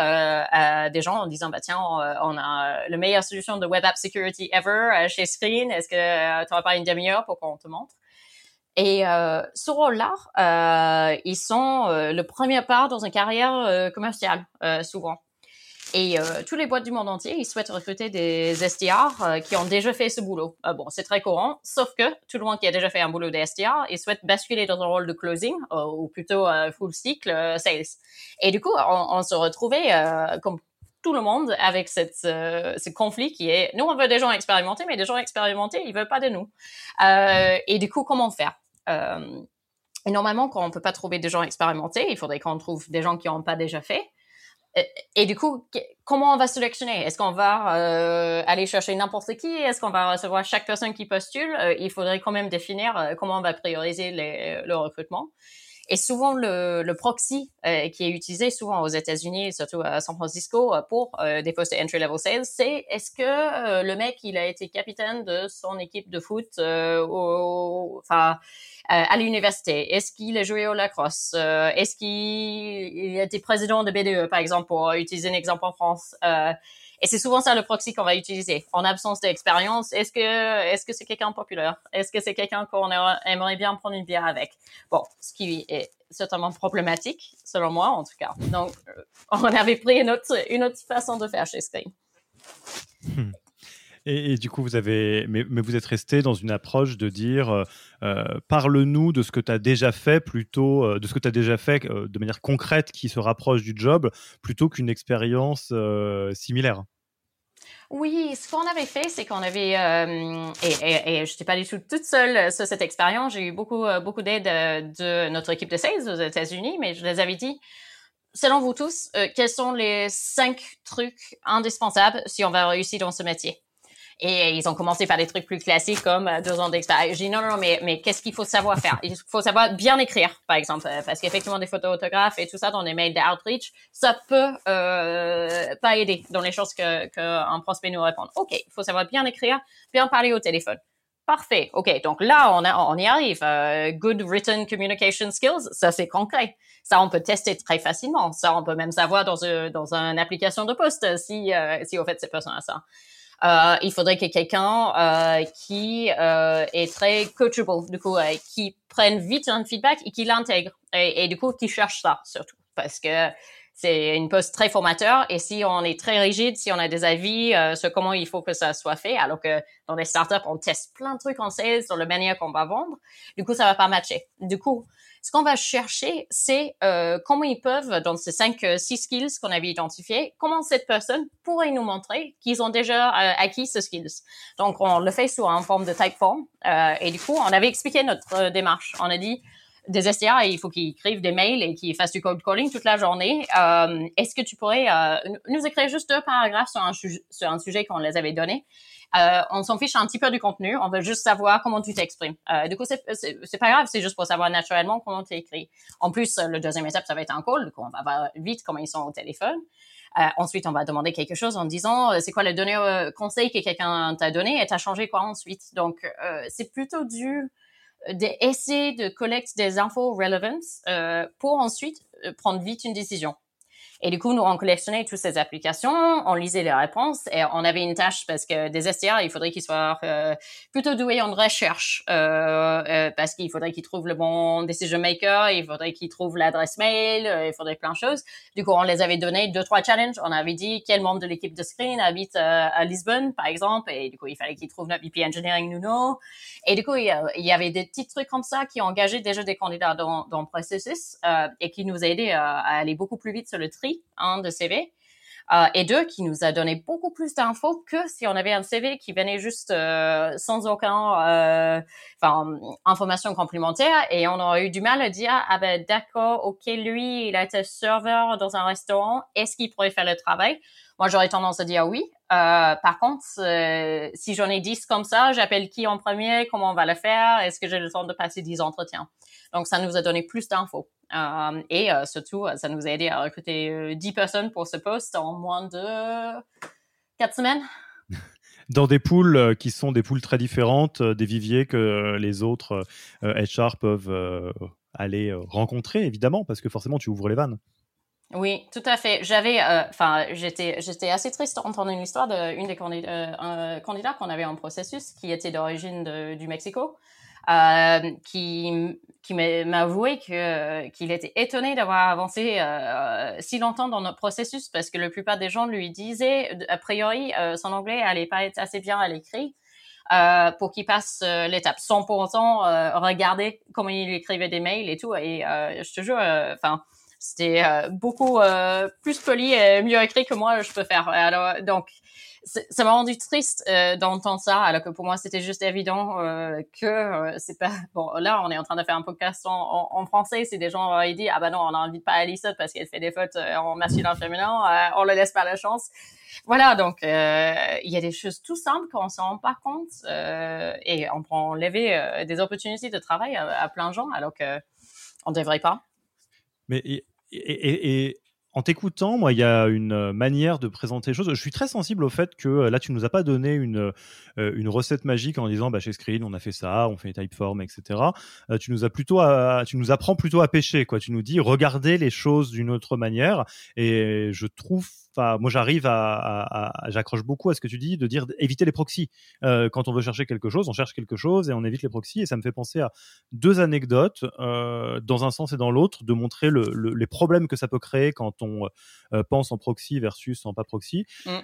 des gens en disant, bah tiens, on a la meilleure solution de web app security ever chez Screen. Est-ce que tu auras pas une demi-heure pour qu'on te montre? Et euh, ce rôle-là, euh, ils sont euh, le premier pas dans une carrière euh, commerciale, euh, souvent. Et euh, tous les boîtes du monde entier, ils souhaitent recruter des SDR qui ont déjà fait ce boulot. bon, c'est très courant, sauf que tout le monde qui a déjà fait un boulot de ils souhaitent basculer dans un rôle de closing, ou plutôt full cycle sales. Et du coup, on se retrouvait comme tout le monde avec cette, ce conflit qui est, nous, on veut des gens expérimentés, mais des gens expérimentés, ils veulent pas de nous. et du coup, comment faire? Euh, et normalement, quand on peut pas trouver des gens expérimentés, il faudrait qu'on trouve des gens qui n'ont pas déjà fait. Et, du coup, comment on va sélectionner? Est-ce qu'on va euh, aller chercher n'importe qui? Est-ce qu'on va recevoir chaque personne qui postule? Euh, Il faudrait quand même définir euh, comment on va prioriser le recrutement. Et souvent, le, le proxy euh, qui est utilisé souvent aux États-Unis, surtout à San Francisco, euh, pour euh, des postes entry-level sales, c'est est-ce que le mec, il a été capitaine de son équipe de foot au, enfin, à l'université? Est-ce qu'il a joué au lacrosse? est-ce qu'il a été président de BDE, par exemple, pour utiliser un exemple en France? Et c'est souvent ça le proxy qu'on va utiliser. En absence d'expérience, est-ce que est-ce que c'est quelqu'un populaire? Est-ce que c'est quelqu'un qu'on aimerait bien prendre une bière avec? Bon, ce qui est certainement problématique, selon moi en tout cas. Donc, euh, on avait pris une autre, une autre façon de faire chez Screen. Hmm. Et, du coup, vous avez, mais, vous êtes resté dans une approche de dire, euh, euh, parle-nous de ce que tu as déjà fait, plutôt euh, de ce que tu as déjà fait de manière concrète qui se rapproche du job, plutôt qu'une expérience similaire. Oui, ce qu'on avait fait, c'est qu'on avait et, je n'étais pas du tout toute seule sur cette expérience. J'ai eu beaucoup beaucoup d'aide de notre équipe de sales aux États-Unis, mais je les avais dit selon vous tous, quels sont les cinq trucs indispensables si on va réussir dans ce métier? Et ils ont commencé par des trucs plus classiques comme euh, deux ans d'expérience. Je dis non, non, mais, mais qu'est-ce qu'il faut savoir faire? Il faut savoir bien écrire, par exemple, euh, parce qu'effectivement, des photos autographes et tout ça dans les mails d'outreach, ça peut euh, pas aider dans les choses que qu'un prospect nous répond. Ok, il faut savoir bien écrire, bien parler au téléphone. Parfait. OK. Donc là, on, a, on y arrive. Euh, good written communication skills, ça c'est concret. Ça, on peut tester très facilement. Ça, on peut même savoir dans, une, dans une application de poste si, euh, si au fait cette personne a ça. Euh, il faudrait que quelqu'un euh, qui euh, est très coachable, du coup, euh, qui prenne vite un feedback et qui l'intègre. Et, du coup, qui cherche ça surtout. Parce que c'est une poste très formateur et si on est très rigide, si on a des avis euh, sur comment il faut que ça soit fait, alors que dans les startups, on teste plein de trucs en sales sur la manière qu'on va vendre, du coup, ça va pas matcher. Du coup, ce qu'on va chercher, c'est euh, comment ils peuvent, dans ces cinq, euh, six skills qu'on avait identifiés, comment cette personne pourrait nous montrer qu'ils ont déjà euh, acquis ce skills. Donc, on le fait sous en forme de type form. Euh, et du coup, on avait expliqué notre euh, démarche. On a dit, des SDR, il faut qu'ils écrivent des mails et qu'ils fassent du cold calling toute la journée. Euh, Est-ce que tu pourrais euh, nous écrire juste deux paragraphes sur un, sur un sujet qu'on les avait donné? Euh, on s'en fiche un petit peu du contenu, on veut juste savoir comment tu t'exprimes. Euh, du coup, c'est pas grave, c'est juste pour savoir naturellement comment tu écris. En plus, le deuxième étape, ça va être un call, coup, on va voir vite comment ils sont au téléphone. Euh, ensuite, on va demander quelque chose en disant euh, c'est quoi le dernier euh, conseil que quelqu'un t'a donné et t'as changé quoi ensuite? Donc, euh, c'est plutôt du d'essayer de collecter des infos relevant euh, pour ensuite euh, prendre vite une décision. Et du coup, nous, on collectionnait toutes ces applications, on lisait les réponses et on avait une tâche parce que des SDR, il faudrait qu'ils soient euh, plutôt doués en recherche euh, euh, parce qu'il faudrait qu'ils trouvent le bon decision maker, il faudrait qu'ils trouvent l'adresse mail, euh, il faudrait plein de choses. Du coup, on les avait donné deux, trois challenges. On avait dit quel membre de l'équipe de screen habite euh, à Lisbonne, par exemple, et du coup, il fallait qu'ils trouvent notre VP Engineering Nuno. Et du coup, il y, avait des petits trucs comme ça qui engageaient déjà des candidats dans, dans le processus et qui nous a aidé à aller beaucoup plus vite sur le tri un de CV. Euh, et deux, qui nous a donné beaucoup plus d'infos que si on avait un CV qui venait juste euh, sans aucun euh, information complémentaire et on aurait eu du mal à dire ah ben d'accord ok lui il a été serveur dans un restaurant est-ce qu'il pourrait faire le travail? Moi j'aurais tendance à dire oui. Par contre si j'en ai 10 comme ça j'appelle qui en premier? Comment on va le faire? Est-ce que j'ai le temps de passer 10 entretiens? Donc ça nous a donné plus d'infos et euh, surtout, euh, ça nous a aidé à recruter 10 personnes pour ce poste en moins de 4 semaines. Dans des poules qui sont des poules très différentes, des viviers que les autres HR peuvent aller rencontrer, évidemment, parce que forcément, tu ouvres les vannes. Oui, tout à fait. J'avais, enfin, j'étais, j'étais assez triste d'entendre une histoire d'une des candidats, candidats qu'on avait en processus qui était d'origine du Mexico. Euh, qui, qui m'a avoué que qu'il était étonné d'avoir avancé euh, si longtemps dans notre processus parce que la plupart des gens lui disaient a priori euh, son anglais allait pas être assez bien à l'écrit euh, pour qu'il passe euh, l'étape sans pour autant regarder comment il écrivait des mails et tout. Et je te jure enfin c'était beaucoup plus poli et mieux écrit que moi je peux faire. Alors donc ça m'a rendu triste euh, d'entendre ça, alors que pour moi c'était juste évident euh, que euh, c'est pas bon. Là, on est en train de faire un podcast en, français. C'est des gens ils disent ah bah non, on n'invite pas Alison parce qu'elle fait des fautes en masculin féminin. On le laisse pas la chance. Voilà, donc il y a des choses tout simples qu'on s'en rend pas compte et on prend enlever des opportunités de travail à, à, plein de gens alors que on devrait pas. Mais et, et, et en t'écoutant, moi, il y a une euh, manière de présenter les choses. Je suis très sensible au fait que euh, là, tu nous as pas donné une, euh, une recette magique en disant, bah, chez Screen, on a fait ça, on fait Typeform, etc. tu nous as plutôt, à, tu nous apprends plutôt à pêcher, quoi. Tu nous dis, regardez les choses d'une autre manière. Et je trouve moi j'arrive à, j'accroche beaucoup à ce que tu dis de dire éviter les proxys. Euh, quand on veut chercher quelque chose, on cherche quelque chose et on évite les proxys. Et ça me fait penser à deux anecdotes euh, dans un sens et dans l'autre de montrer le, les problèmes que ça peut créer quand on euh, pense en proxy versus en pas proxy. Mm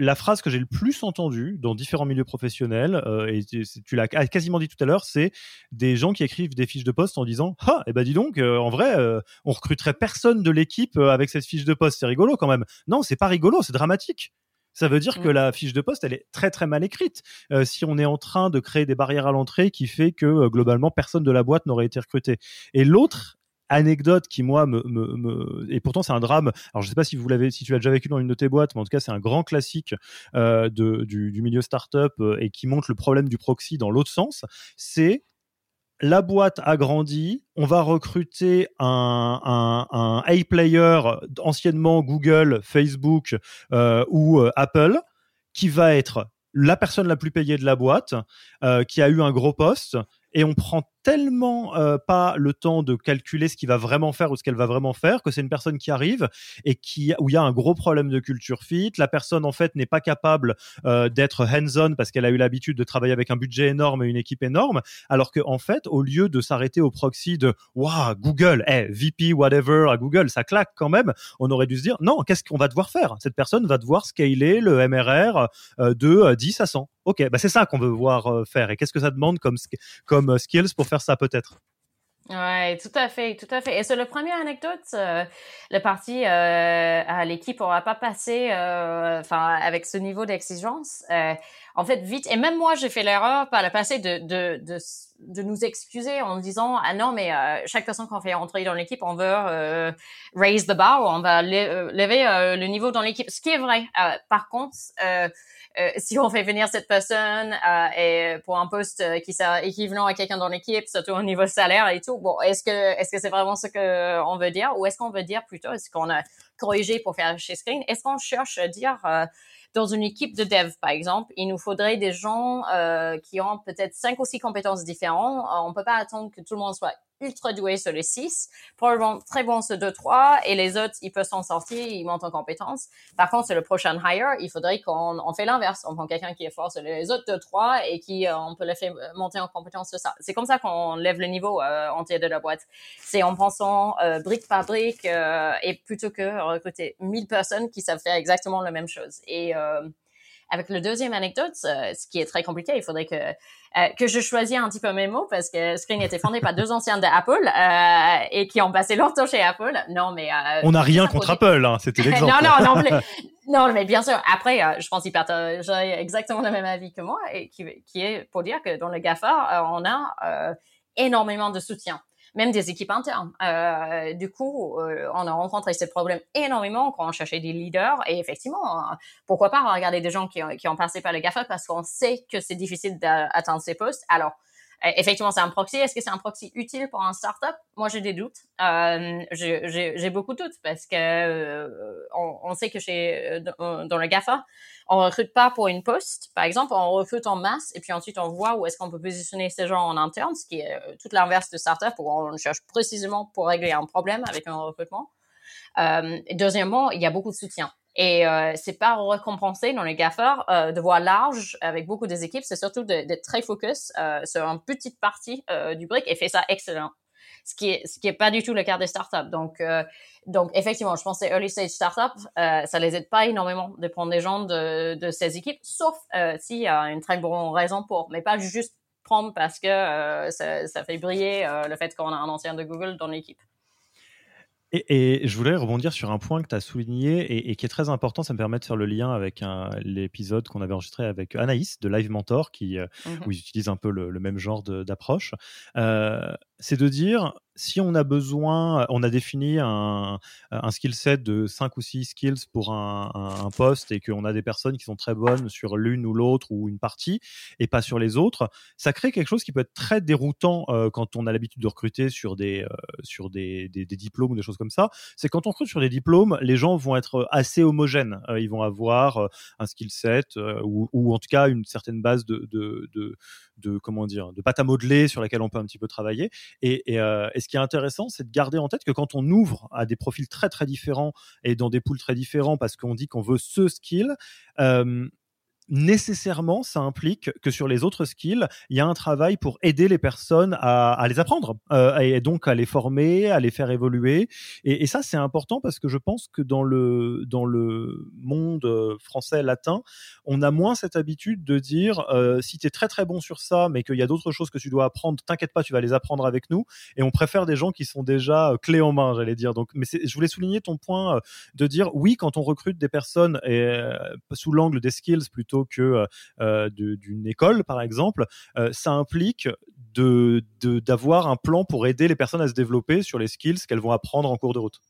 la phrase que j'ai le plus entendue dans différents milieux professionnels, euh, et tu, l'as quasiment dit tout à l'heure, c'est des gens qui écrivent des fiches de poste en disant Ah, eh ben dis donc, euh, en vrai, euh, on recruterait personne de l'équipe euh, avec cette fiche de poste. C'est rigolo quand même. Non, c'est pas rigolo, c'est dramatique. Ça veut dire que mmh. la fiche de poste, elle est très très mal écrite. Euh, si on est en train de créer des barrières à l'entrée qui fait que globalement personne de la boîte n'aurait été recruté. Et l'autre anecdote qui moi me, et pourtant c'est un drame. Alors je sais pas si vous l'avez, si tu l'as déjà vécu dans une de tes boîtes, mais en tout cas c'est un grand classique euh, du, milieu startup euh, et qui montre le problème du proxy dans l'autre sens. C'est la boîte a grandi, on va recruter un, un A-player, anciennement Google, Facebook euh, ou Apple, qui va être la personne la plus payée de la boîte, qui a eu un gros poste, et on prend tellement euh, pas le temps de calculer ce qu'il va vraiment faire ou ce qu'elle va vraiment faire que c'est une personne qui arrive et qui où il y a un gros problème de culture fit. La personne en fait n'est pas capable euh, d'être hands-on parce qu'elle a eu l'habitude de travailler avec un budget énorme et une équipe énorme, alors que en fait au lieu de s'arrêter au proxy de waouh Google, eh, VP whatever à Google, ça claque quand même, on aurait dû se dire non qu'est-ce qu'on va devoir faire? Cette personne va devoir scaler le MRR euh, de 10 à 100. Ok, bah c'est ça qu'on veut voir faire. Et qu'est-ce que ça demande comme comme skills pour faire ça peut-être. Oui, tout à fait, tout à fait. Et sur le premier anecdote, euh, le parti euh, à l'équipe n'aura pas passé, euh, avec ce niveau d'exigence. En fait, vite. Et même moi, j'ai fait l'erreur par le passé de, de, de, de, nous excuser en disant ah non, mais chaque personne qu'on fait entrer dans l'équipe, on veut raise the bar, on va lever le niveau dans l'équipe. Ce qui est vrai. par contre. Euh, si on fait venir cette personne euh, et pour un poste euh, qui sera équivalent à quelqu'un dans l'équipe, surtout au niveau salaire et tout, bon, est-ce que est-ce que c'est vraiment ce que on veut dire? Ou est-ce qu'on veut dire plutôt est-ce qu'on a corrigé pour faire chez Screen? Est-ce qu'on cherche à dire dans une équipe de dev, par exemple, il nous faudrait des gens euh, qui ont peut-être cinq ou six compétences différentes. On peut pas attendre que tout le monde soit ultra doué sur les six, probablement très bon sur deux, trois, et les autres, ils peuvent s'en sortir, ils montent en compétences. Par contre, sur le prochain hire, il faudrait qu'on on fait l'inverse. On prend quelqu'un qui est fort sur les autres deux, trois, et qui, euh, on peut le faire monter en compétence sur ça. C'est comme ça qu'on lève le niveau euh, entier de la boîte. C'est en pensant euh, brique par brique, euh, et plutôt que recruter 1000 personnes qui savent faire exactement la même chose. Et avec le deuxième anecdote, ce qui est très compliqué, il faudrait que euh, que je choisis un petit peu mes mots parce que Screen était fondé par deux anciens d'Apple euh, et qui ont passé leur temps chez Apple. Non, mais euh, on n'a rien contre Apple, hein, c'était l'exemple. non, non, non, mais, non, mais bien sûr. Après, euh, je pense qu'ils partagent exactement le même avis que moi et qui, qui est pour dire que dans le GAFA, on a énormément de soutien même des équipes internes. Euh, du coup, euh, on a rencontré ce problème énormément quand on cherchait des leaders. Et effectivement, euh, pourquoi pas regarder des gens qui, qui ont passé par le GAFA parce qu'on sait que c'est difficile d'atteindre ces postes. Alors, effectivement, c'est un proxy. Est-ce que c'est un proxy utile pour un startup? Moi, j'ai des doutes. Euh, j'ai beaucoup de doutes parce que euh, on, on, sait que chez dans, dans le Gafa, on recrute pas pour une poste, par exemple, on recrute en masse et puis ensuite on voit où est-ce qu'on peut positionner ces gens en interne, ce qui est tout l'inverse de startup où on cherche précisément pour régler un problème avec un recrutement. Euh, deuxièmement, il y a beaucoup de soutien. Et euh, c'est pas récompensé dans les GAFA euh, de voir large avec beaucoup des équipes. C'est surtout d'être très focus euh, sur une petite partie euh, du brick et fait ça excellent. Ce qui est ce qui est pas du tout le cas des startups. Donc euh, donc effectivement, je pense que early stage startups, ça les aide pas énormément de prendre des gens de ces équipes, sauf s'il y a une très bonne raison pour, mais pas juste prendre parce que ça fait briller le fait qu'on a un ancien de Google dans l'équipe. Et, et, je voulais rebondir sur un point que tu as souligné et, et, qui est très important. Ça me permet de faire le lien avec l'épisode qu'on avait enregistré avec Anaïs de Live Mentor, qui, mmh où ils utilisent un peu le, le même genre d'approche. Euh, c'est de dire si on a besoin, on a défini un, skill set de 5 ou 6 skills pour un, poste et qu'on a des personnes qui sont très bonnes sur l'une ou l'autre ou une partie et pas sur les autres, ça crée quelque chose qui peut être très déroutant euh, quand on a l'habitude de recruter sur des, euh, sur des, des, diplômes ou des choses comme ça. C'est quand on recrute sur des diplômes, les gens vont être assez homogènes. Euh, ils vont avoir un skill set ou, ou, en tout cas une certaine base de, de, de, de comment dire, de pâte à modeler sur laquelle on peut un petit peu travailler. Et, et, et ce qui est intéressant, c'est de garder en tête que quand on ouvre à des profils très très différents et dans des pools très différents parce qu'on dit qu'on veut ce skill, euh, nécessairement, ça implique que sur les autres skills, il y a un travail pour aider les personnes à, les apprendre euh, et donc à les former, à les faire évoluer. Et, ça, c'est important parce que je pense que dans le dans le monde euh, français latin, on a moins cette habitude de dire euh, si tu es très très bon sur ça, mais qu'il y a d'autres choses que tu dois apprendre, t'inquiète pas, tu vas les apprendre avec nous. Et on préfère des gens qui sont déjà clés en main, j'allais dire. Donc, mais je voulais souligner ton point de dire oui, quand on recrute des personnes sous l'angle des skills plutôt que euh, d'une école, par exemple, euh, ça implique d'avoir un plan pour aider les personnes à se développer sur les skills qu'elles vont apprendre en cours de route.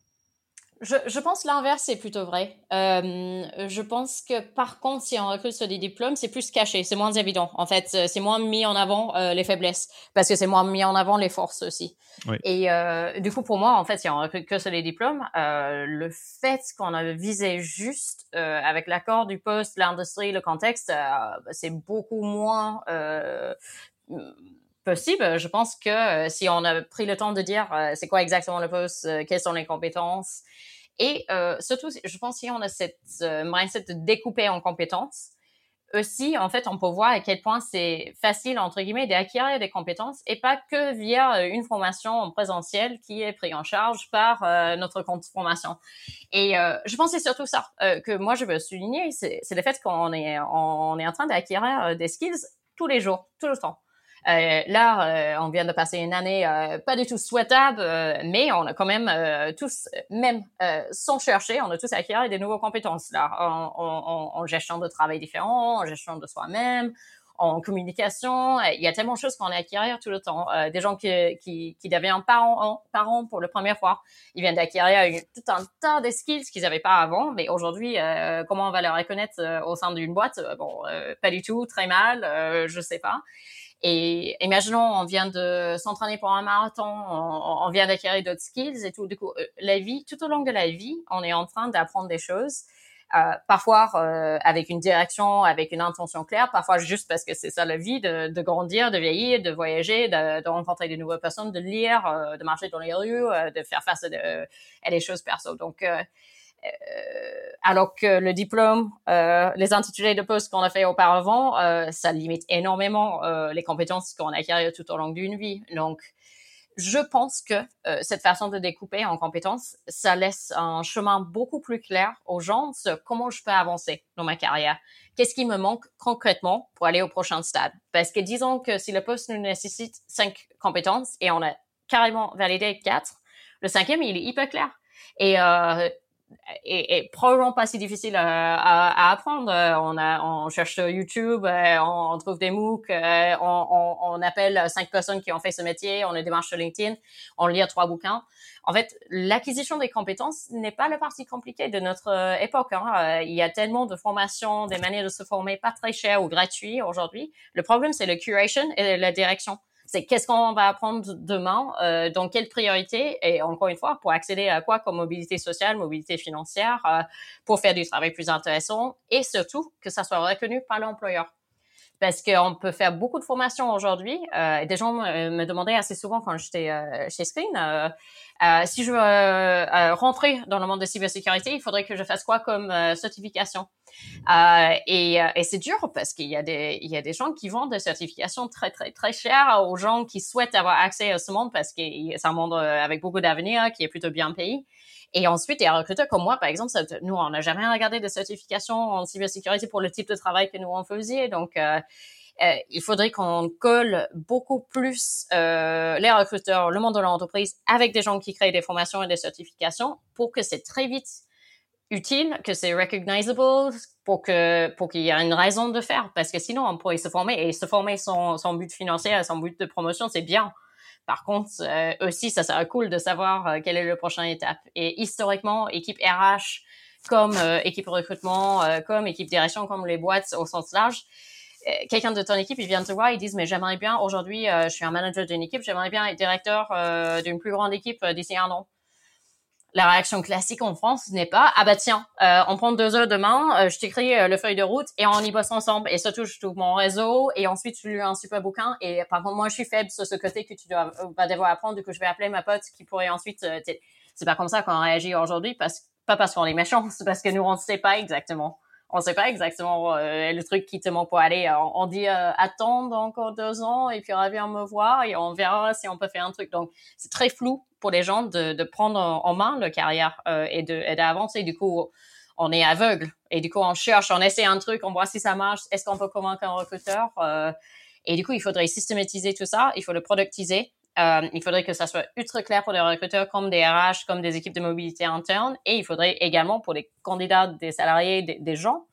Je, je, pense l'inverse c'est plutôt vrai. Euh, je pense que par contre, si on recrute sur des diplômes, c'est plus caché, c'est moins évident. En fait, euh, c'est moins mis en avant euh, les faiblesses parce que c'est moins mis en avant les forces aussi. Oui. Et euh, du coup, pour moi, en fait, si on recrute que sur les diplômes, euh, le fait qu'on a visé juste avec l'accord du poste, l'industrie, le contexte, c'est beaucoup moins possible. Je pense que si on a pris le temps de dire c'est quoi exactement le poste, quelles sont les compétences, et euh, surtout, je pense si on a cette euh, mindset de découper en compétences, aussi, en fait, on peut voir à quel point c'est facile, entre guillemets, d'acquérir des compétences et pas que via euh, une formation en présentiel qui est prise en charge par euh, notre compte formation. Et euh, je pense c'est surtout ça que moi, je veux souligner, c'est le fait qu'on est, est en train d'acquérir des skills tous les jours, tout le temps. Euh, là, euh, on vient de passer une année euh, pas du tout souhaitable, mais on a quand même tous, même sans chercher, on a tous acquis des nouvelles compétences là, en, en, gestion de travail différent, en gestion de soi-même, en communication. Il y a tellement de choses qu'on a acquérir tout le temps. des gens qui, qui, qui deviennent parents, parents pour la première fois, ils viennent d'acquérir tout un tas de skills qu'ils n'avaient pas avant, mais aujourd'hui, comment on va les reconnaître au sein d'une boîte? Bon, pas du tout, très mal, je sais pas. Et imaginons, on vient de s'entraîner pour un marathon, on, vient d'acquérir d'autres skills et tout. Du coup, euh, la vie, tout au long de la vie, on est en train d'apprendre des choses. Euh, parfois euh, avec une direction, avec une intention claire, parfois juste parce que c'est ça la vie, de, de, grandir, de vieillir, de voyager, de, de rencontrer de nouvelles personnes, de lire, euh, de marcher dans les rues, euh, de faire face à, à, des choses perso. Donc, euh, alors que le diplôme, euh, les intitulés de poste qu'on a fait auparavant, euh, ça limite énormément les compétences qu'on acquiert tout au long d'une vie. Donc, je pense que cette façon de découper en compétences, ça laisse un chemin beaucoup plus clair aux gens sur comment je peux avancer dans ma carrière. Qu'est-ce qui me manque concrètement pour aller au prochain stade? Parce que disons que si le poste nous nécessite cinq compétences et on a carrément validé quatre, le cinquième, il est hyper clair. Et euh, est, probablement pas si difficile à, à, apprendre. On, a, on cherche sur YouTube, euh, on, trouve des MOOC, euh, on, on, appelle cinq personnes qui ont fait ce métier, on les démarche sur LinkedIn, on lit trois bouquins. En fait, l'acquisition des compétences n'est pas la partie compliquée de notre euh, époque. Hein. Il y a tellement de formations, des manières de se former pas très chères ou gratuites aujourd'hui. Le problème, c'est le curation et la direction c'est qu'est-ce qu'on va apprendre demain, euh, dans quelle priorité, et encore une fois, pour accéder à quoi comme mobilité sociale, mobilité financière, euh, pour faire du travail plus intéressant, et surtout que ça soit reconnu par l'employeur parce qu'on peut faire beaucoup de formations aujourd'hui. Euh, des gens me, demandaient assez souvent quand j'étais euh, chez Screen, euh, euh si je veux euh, rentrer dans le monde de cybersécurité, il faudrait que je fasse quoi comme certification? Et, et c'est dur parce qu'il y a des y a des gens qui vendent des certifications très très très chères aux gens qui souhaitent avoir accès à ce monde parce que c'est un monde avec beaucoup d'avenir, qui est plutôt bien payé. Et ensuite, il y comme moi, par exemple, nous, on n'a jamais regardé de certification en cybersécurité pour le type de travail que nous on faisait. Donc, euh, euh, il faudrait qu'on colle beaucoup plus euh, les recruteurs, le monde de l'entreprise avec des gens qui créent des formations et des certifications pour que c'est très vite utile, que c'est recognizable, pour que pour qu'il y ait une raison de faire. Parce que sinon, on pourrait se former et se former son, son but financier, son but de promotion, c'est bien. Par contre, euh, aussi, ça serait cool de savoir euh, quelle est la prochaine étape. Et historiquement, équipe RH comme euh, équipe recrutement, comme équipe direction, comme les boîtes au sens large, quelqu'un de ton équipe, il vient te voir, ils disent, mais j'aimerais bien, aujourd'hui, je suis un manager d'une équipe, j'aimerais bien être directeur d'une plus grande équipe d'ici un an la réaction classique en France n'est pas ah bah tiens euh, on prend deux heures demain euh, je t'écris euh, le feuille de route et on y bosse ensemble. Et surtout je trouve mon réseau et ensuite tu lis un super bouquin et par contre moi je suis faible sur ce côté que tu dois vas devoir apprendre. Du coup je vais appeler ma pote qui pourrait ensuite c'est pas comme ça qu'on réagit aujourd'hui parce pas parce qu'on est méchant c'est parce que nous on ne sait pas exactement on sait pas exactement euh, le truc qui te manque pour aller. Euh, on, dit euh, attendre encore deux ans et puis reviens me voir et on verra si on peut faire un truc. Donc c'est très flou pour les gens de, de prendre en main leur carrière euh, et d'avancer. Du coup, on est aveugle et du coup on cherche, on essaie un truc, on voit si ça marche. Est-ce qu'on peut convaincre un recruteur Et du coup, il faudrait systématiser tout ça. Il faut le productiser. Euh, il faudrait que ça soit ultra clair pour les recruteurs comme des RH, comme des équipes de mobilité interne. Et il faudrait également pour les candidats, des salariés, des, gens,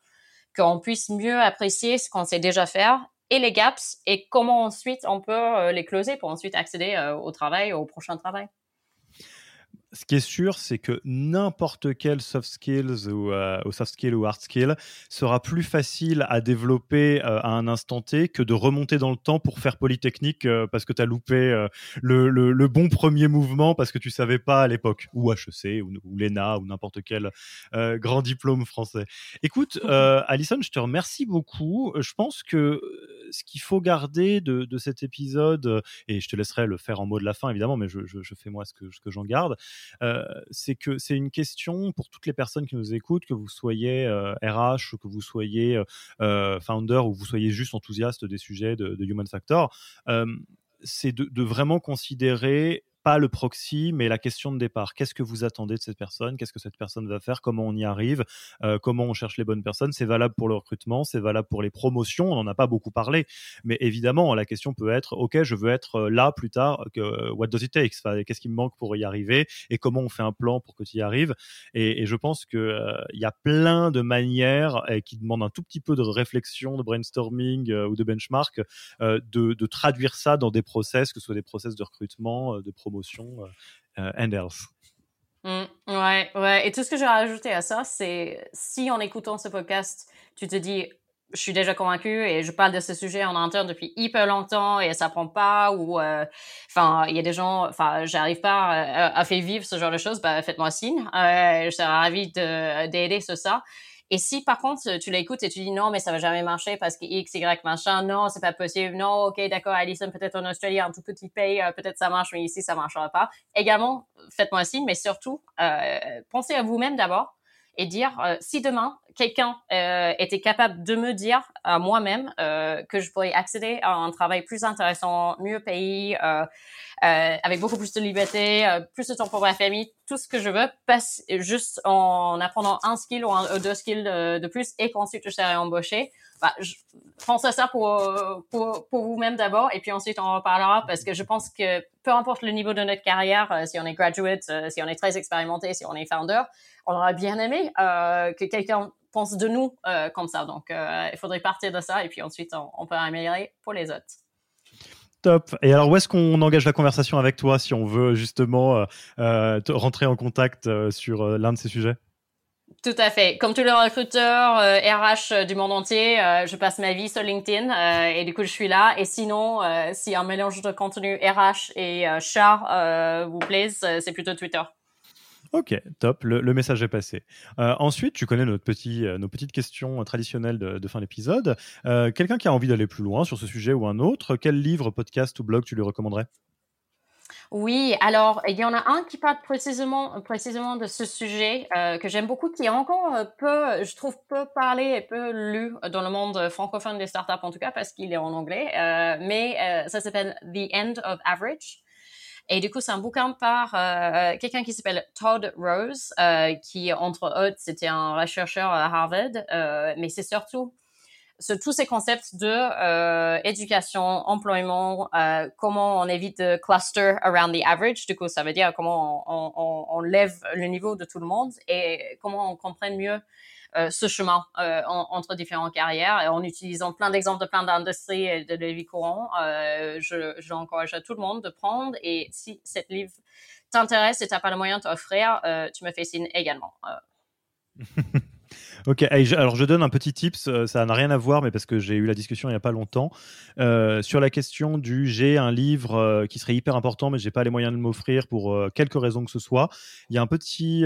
qu'on puisse mieux apprécier ce qu'on sait déjà faire et les gaps et comment ensuite on peut les closer pour ensuite accéder au travail, au prochain travail ce qui est sûr, c'est que n'importe quel soft skills ou, euh, soft skill ou hard skill sera plus facile à développer euh, à un instant T que de remonter dans le temps pour faire Polytechnique euh, parce que tu as loupé le, bon premier mouvement parce que tu savais pas à l'époque, ou HEC, ou, ou l'ENA, ou n'importe quel grand diplôme français. Écoute, Alison, je te remercie beaucoup. Je pense que ce qu'il faut garder de, cet épisode, et je te laisserai le faire en mot de la fin évidemment, mais je, fais moi ce que, ce que j'en garde, c'est que c'est une question pour toutes les personnes qui nous écoutent, que vous soyez RH, que vous soyez founder ou vous soyez juste enthousiaste des sujets de, Human Factor c'est de, vraiment considérer pas le proxy, mais la question de départ. Qu'est-ce que vous attendez de cette personne? Qu'est-ce que cette personne va faire? Comment on y arrive? Euh, Comment on cherche les bonnes personnes? C'est valable pour le recrutement, c'est valable pour les promotions. On n'en a pas beaucoup parlé, mais évidemment, la question peut être OK, je veux être euh, là plus tard. Que, what does it take Qu'est-ce qui me manque pour y arriver? Et comment on fait un plan pour que tu y arrives? Et, je pense euh, il y a plein de manières qui demandent un tout petit peu de réflexion, de brainstorming ou de benchmark, de, de, traduire ça dans des process, que ce soit des process de recrutement, de promotion euh, euh, and else. Mm, ouais, ouais. Et tout ce que j'ai rajouté à ça, c'est si en écoutant ce podcast, tu te dis, je suis déjà convaincu et je parle de ce sujet en interne depuis hyper longtemps et ça prend pas ou euh, enfin il y a des gens enfin j'arrive pas à, faire vivre ce genre de choses bah faites-moi signe je serais ravie d'aider sur ça et si par contre tu l'écoutes et tu dis non mais ça va jamais marcher parce que X Y machin, non c'est pas possible, non ok d'accord Alison peut-être en Australie un tout petit pays euh, peut-être ça marche mais ici ça marchera pas. Également faites-moi signe mais surtout euh, pensez à vous-même d'abord et dire euh, si demain quelqu'un euh, était capable de me dire à moi-même euh, que je pourrais accéder à un travail plus intéressant, mieux payé, euh, euh avec beaucoup plus de liberté, plus de temps pour ma famille, tout ce que je veux, passe juste en apprenant un skill ou, deux skills de, plus et qu'ensuite je serai embauché. Bah, je ça pour, pour, vous-même d'abord et puis ensuite on en reparlera parce que je pense que peu importe le niveau de notre carrière, si on est graduate, si on est très expérimenté, si on est founder, on aurait bien aimé euh, que quelqu'un pense de nous euh, comme ça. Donc, euh, il faudrait partir de ça et puis ensuite, on, peut améliorer pour les autres. Top. Et alors, où est-ce qu'on engage la conversation avec toi si on veut justement rentrer en contact sur l'un de ces sujets? Tout à fait. Comme tous les recruteurs RH du monde entier, je passe ma vie sur LinkedIn et du coup je suis là. Et sinon, si un mélange de contenu RH et chat vous plaît, c'est plutôt Twitter. Ok, top, le, message est passé. Euh, ensuite, tu connais notre euh, nos petites questions traditionnelles de, fin d'épisode. Euh, quelqu'un qui a envie d'aller plus loin sur ce sujet ou un autre, quel livre, podcast ou blog tu lui recommanderais? Oui, alors il y en a un qui parle précisément, précisément de ce sujet que j'aime beaucoup, qui est encore peu, je trouve peu parlé et peu lu dans le monde francophone des startups en tout cas parce qu'il est en anglais, mais ça s'appelle The End of Average. Et du coup, c'est un bouquin par euh, quelqu'un qui s'appelle Todd Rose, euh, qui, entre autres, c'était un chercheur à Harvard, euh, mais c'est surtout sur tous ces concepts de euh, éducation, employement, euh, comment on évite de cluster around the average. Du coup, ça veut dire comment on, lève le niveau de tout le monde et comment on comprenne mieux euh, ce chemin euh, entre différentes carrières en utilisant plein d'exemples de plein d'industries et de la vie courante. Euh, je, j'encourage à tout le monde de prendre et si cette livre t'intéresse et t'as pas le moyen de t'offrir, tu me fais signe également. Ok, alors je donne un petit tips, euh, ça n'a rien à voir, mais parce que j'ai eu la discussion il n'y a pas longtemps, euh, sur la question du j'ai un livre euh, qui serait hyper important, mais j'ai pas les moyens de m'offrir pour quelque raison que ce soit. Il y a un petit,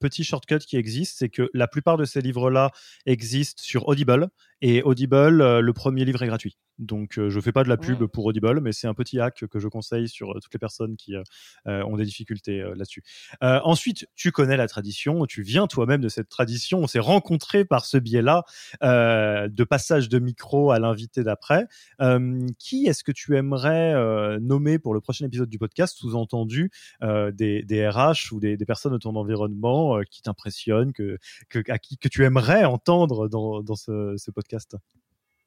petit shortcut qui existe, c'est que la plupart de ces livres-là existent sur Audible, et Audible, le premier livre est gratuit. Donc, euh, je fais pas de la pub pour Audible, mais c'est un petit hack que je conseille sur euh, toutes les personnes qui euh, ont des difficultés là-dessus. ensuite, tu connais la tradition, tu viens toi-même de cette tradition. On s'est rencontrés par ce biais-là de passage de micro à l'invité d'après. qui est-ce que tu aimerais nommer pour le prochain épisode du podcast, sous-entendu des, des, RH ou des, des, personnes de ton environnement qui t'impressionnent, que, que, à qui, que tu aimerais entendre dans, dans ce, ce podcast podcast.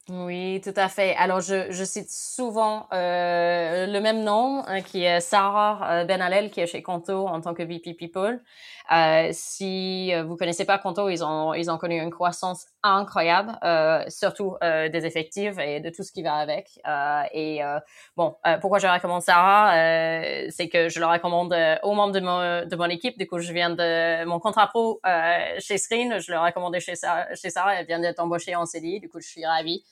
Oui, tout à fait. Alors, je, je cite souvent euh, le même nom, hein, qui est Sarah euh, Benalel, qui est chez Conto en tant que VP People. Euh, si euh, vous connaissez pas Conto, ils ont ils ont connu une croissance incroyable, euh, surtout euh, des effectifs et de tout ce qui va avec. et bon, pourquoi je recommande Sarah, c'est que je le recommande aux membres de mon de mon équipe. Du coup, je viens de mon contrat pro chez Screen, je le recommandé chez Sarah, chez Sarah. Elle vient d'être embauchée en CDI, du coup, je suis ravie.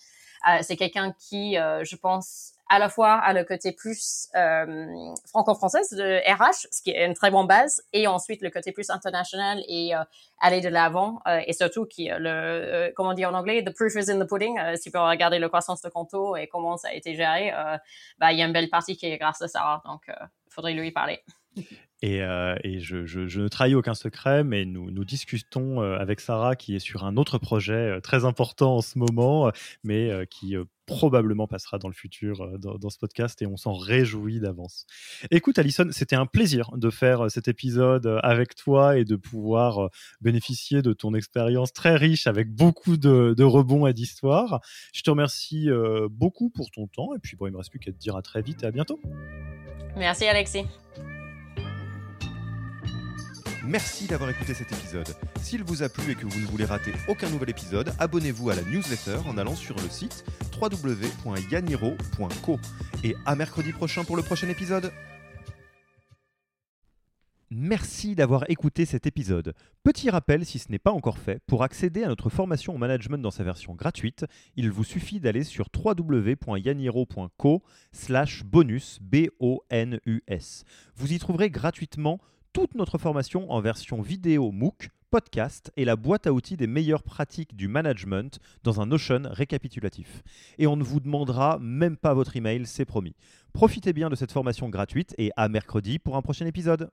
Euh, c'est quelqu'un qui, euh, je pense, à la fois a le côté plus euh, franco-française de RH, ce qui est une très bonne base, et ensuite le côté plus international et aller de l'avant, et surtout qui le, comment dit en anglais, the proof is in the pudding. si vous regardez le croissance de Conto et comment ça a été géré, bah il y a une belle partie qui est grâce à Sarah, donc il faudrait lui parler. Et, je, ne trahis aucun secret, mais nous, discutons avec Sarah, qui est sur un autre projet très important en ce moment, mais qui probablement passera dans le futur dans, ce podcast, et on s'en réjouit d'avance. Écoute, Alison, c'était un plaisir de faire cet épisode avec toi et de pouvoir bénéficier de ton expérience très riche avec beaucoup de, de rebonds et d'histoires. Je te remercie beaucoup pour ton temps, et puis bon, il me reste plus qu'à te dire à très vite et à bientôt. Merci, Alexis. Merci d'avoir écouté cet épisode. S'il vous a plu et que vous ne voulez rater aucun nouvel épisode, abonnez-vous à la newsletter en allant sur le site www.yaniro.co. Et à mercredi prochain pour le prochain épisode. Merci d'avoir écouté cet épisode. Petit rappel, si ce n'est pas encore fait, pour accéder à notre formation au management dans sa version gratuite, il vous suffit d'aller sur www.yaniro.co slash bonus. Vous y trouverez gratuitement toute notre formation en version vidéo MOOC, podcast et la boîte à outils des meilleures pratiques du management dans un Notion récapitulatif. Et on ne vous demandera même pas votre email, c'est promis. Profitez bien de cette formation gratuite et à mercredi pour un prochain épisode.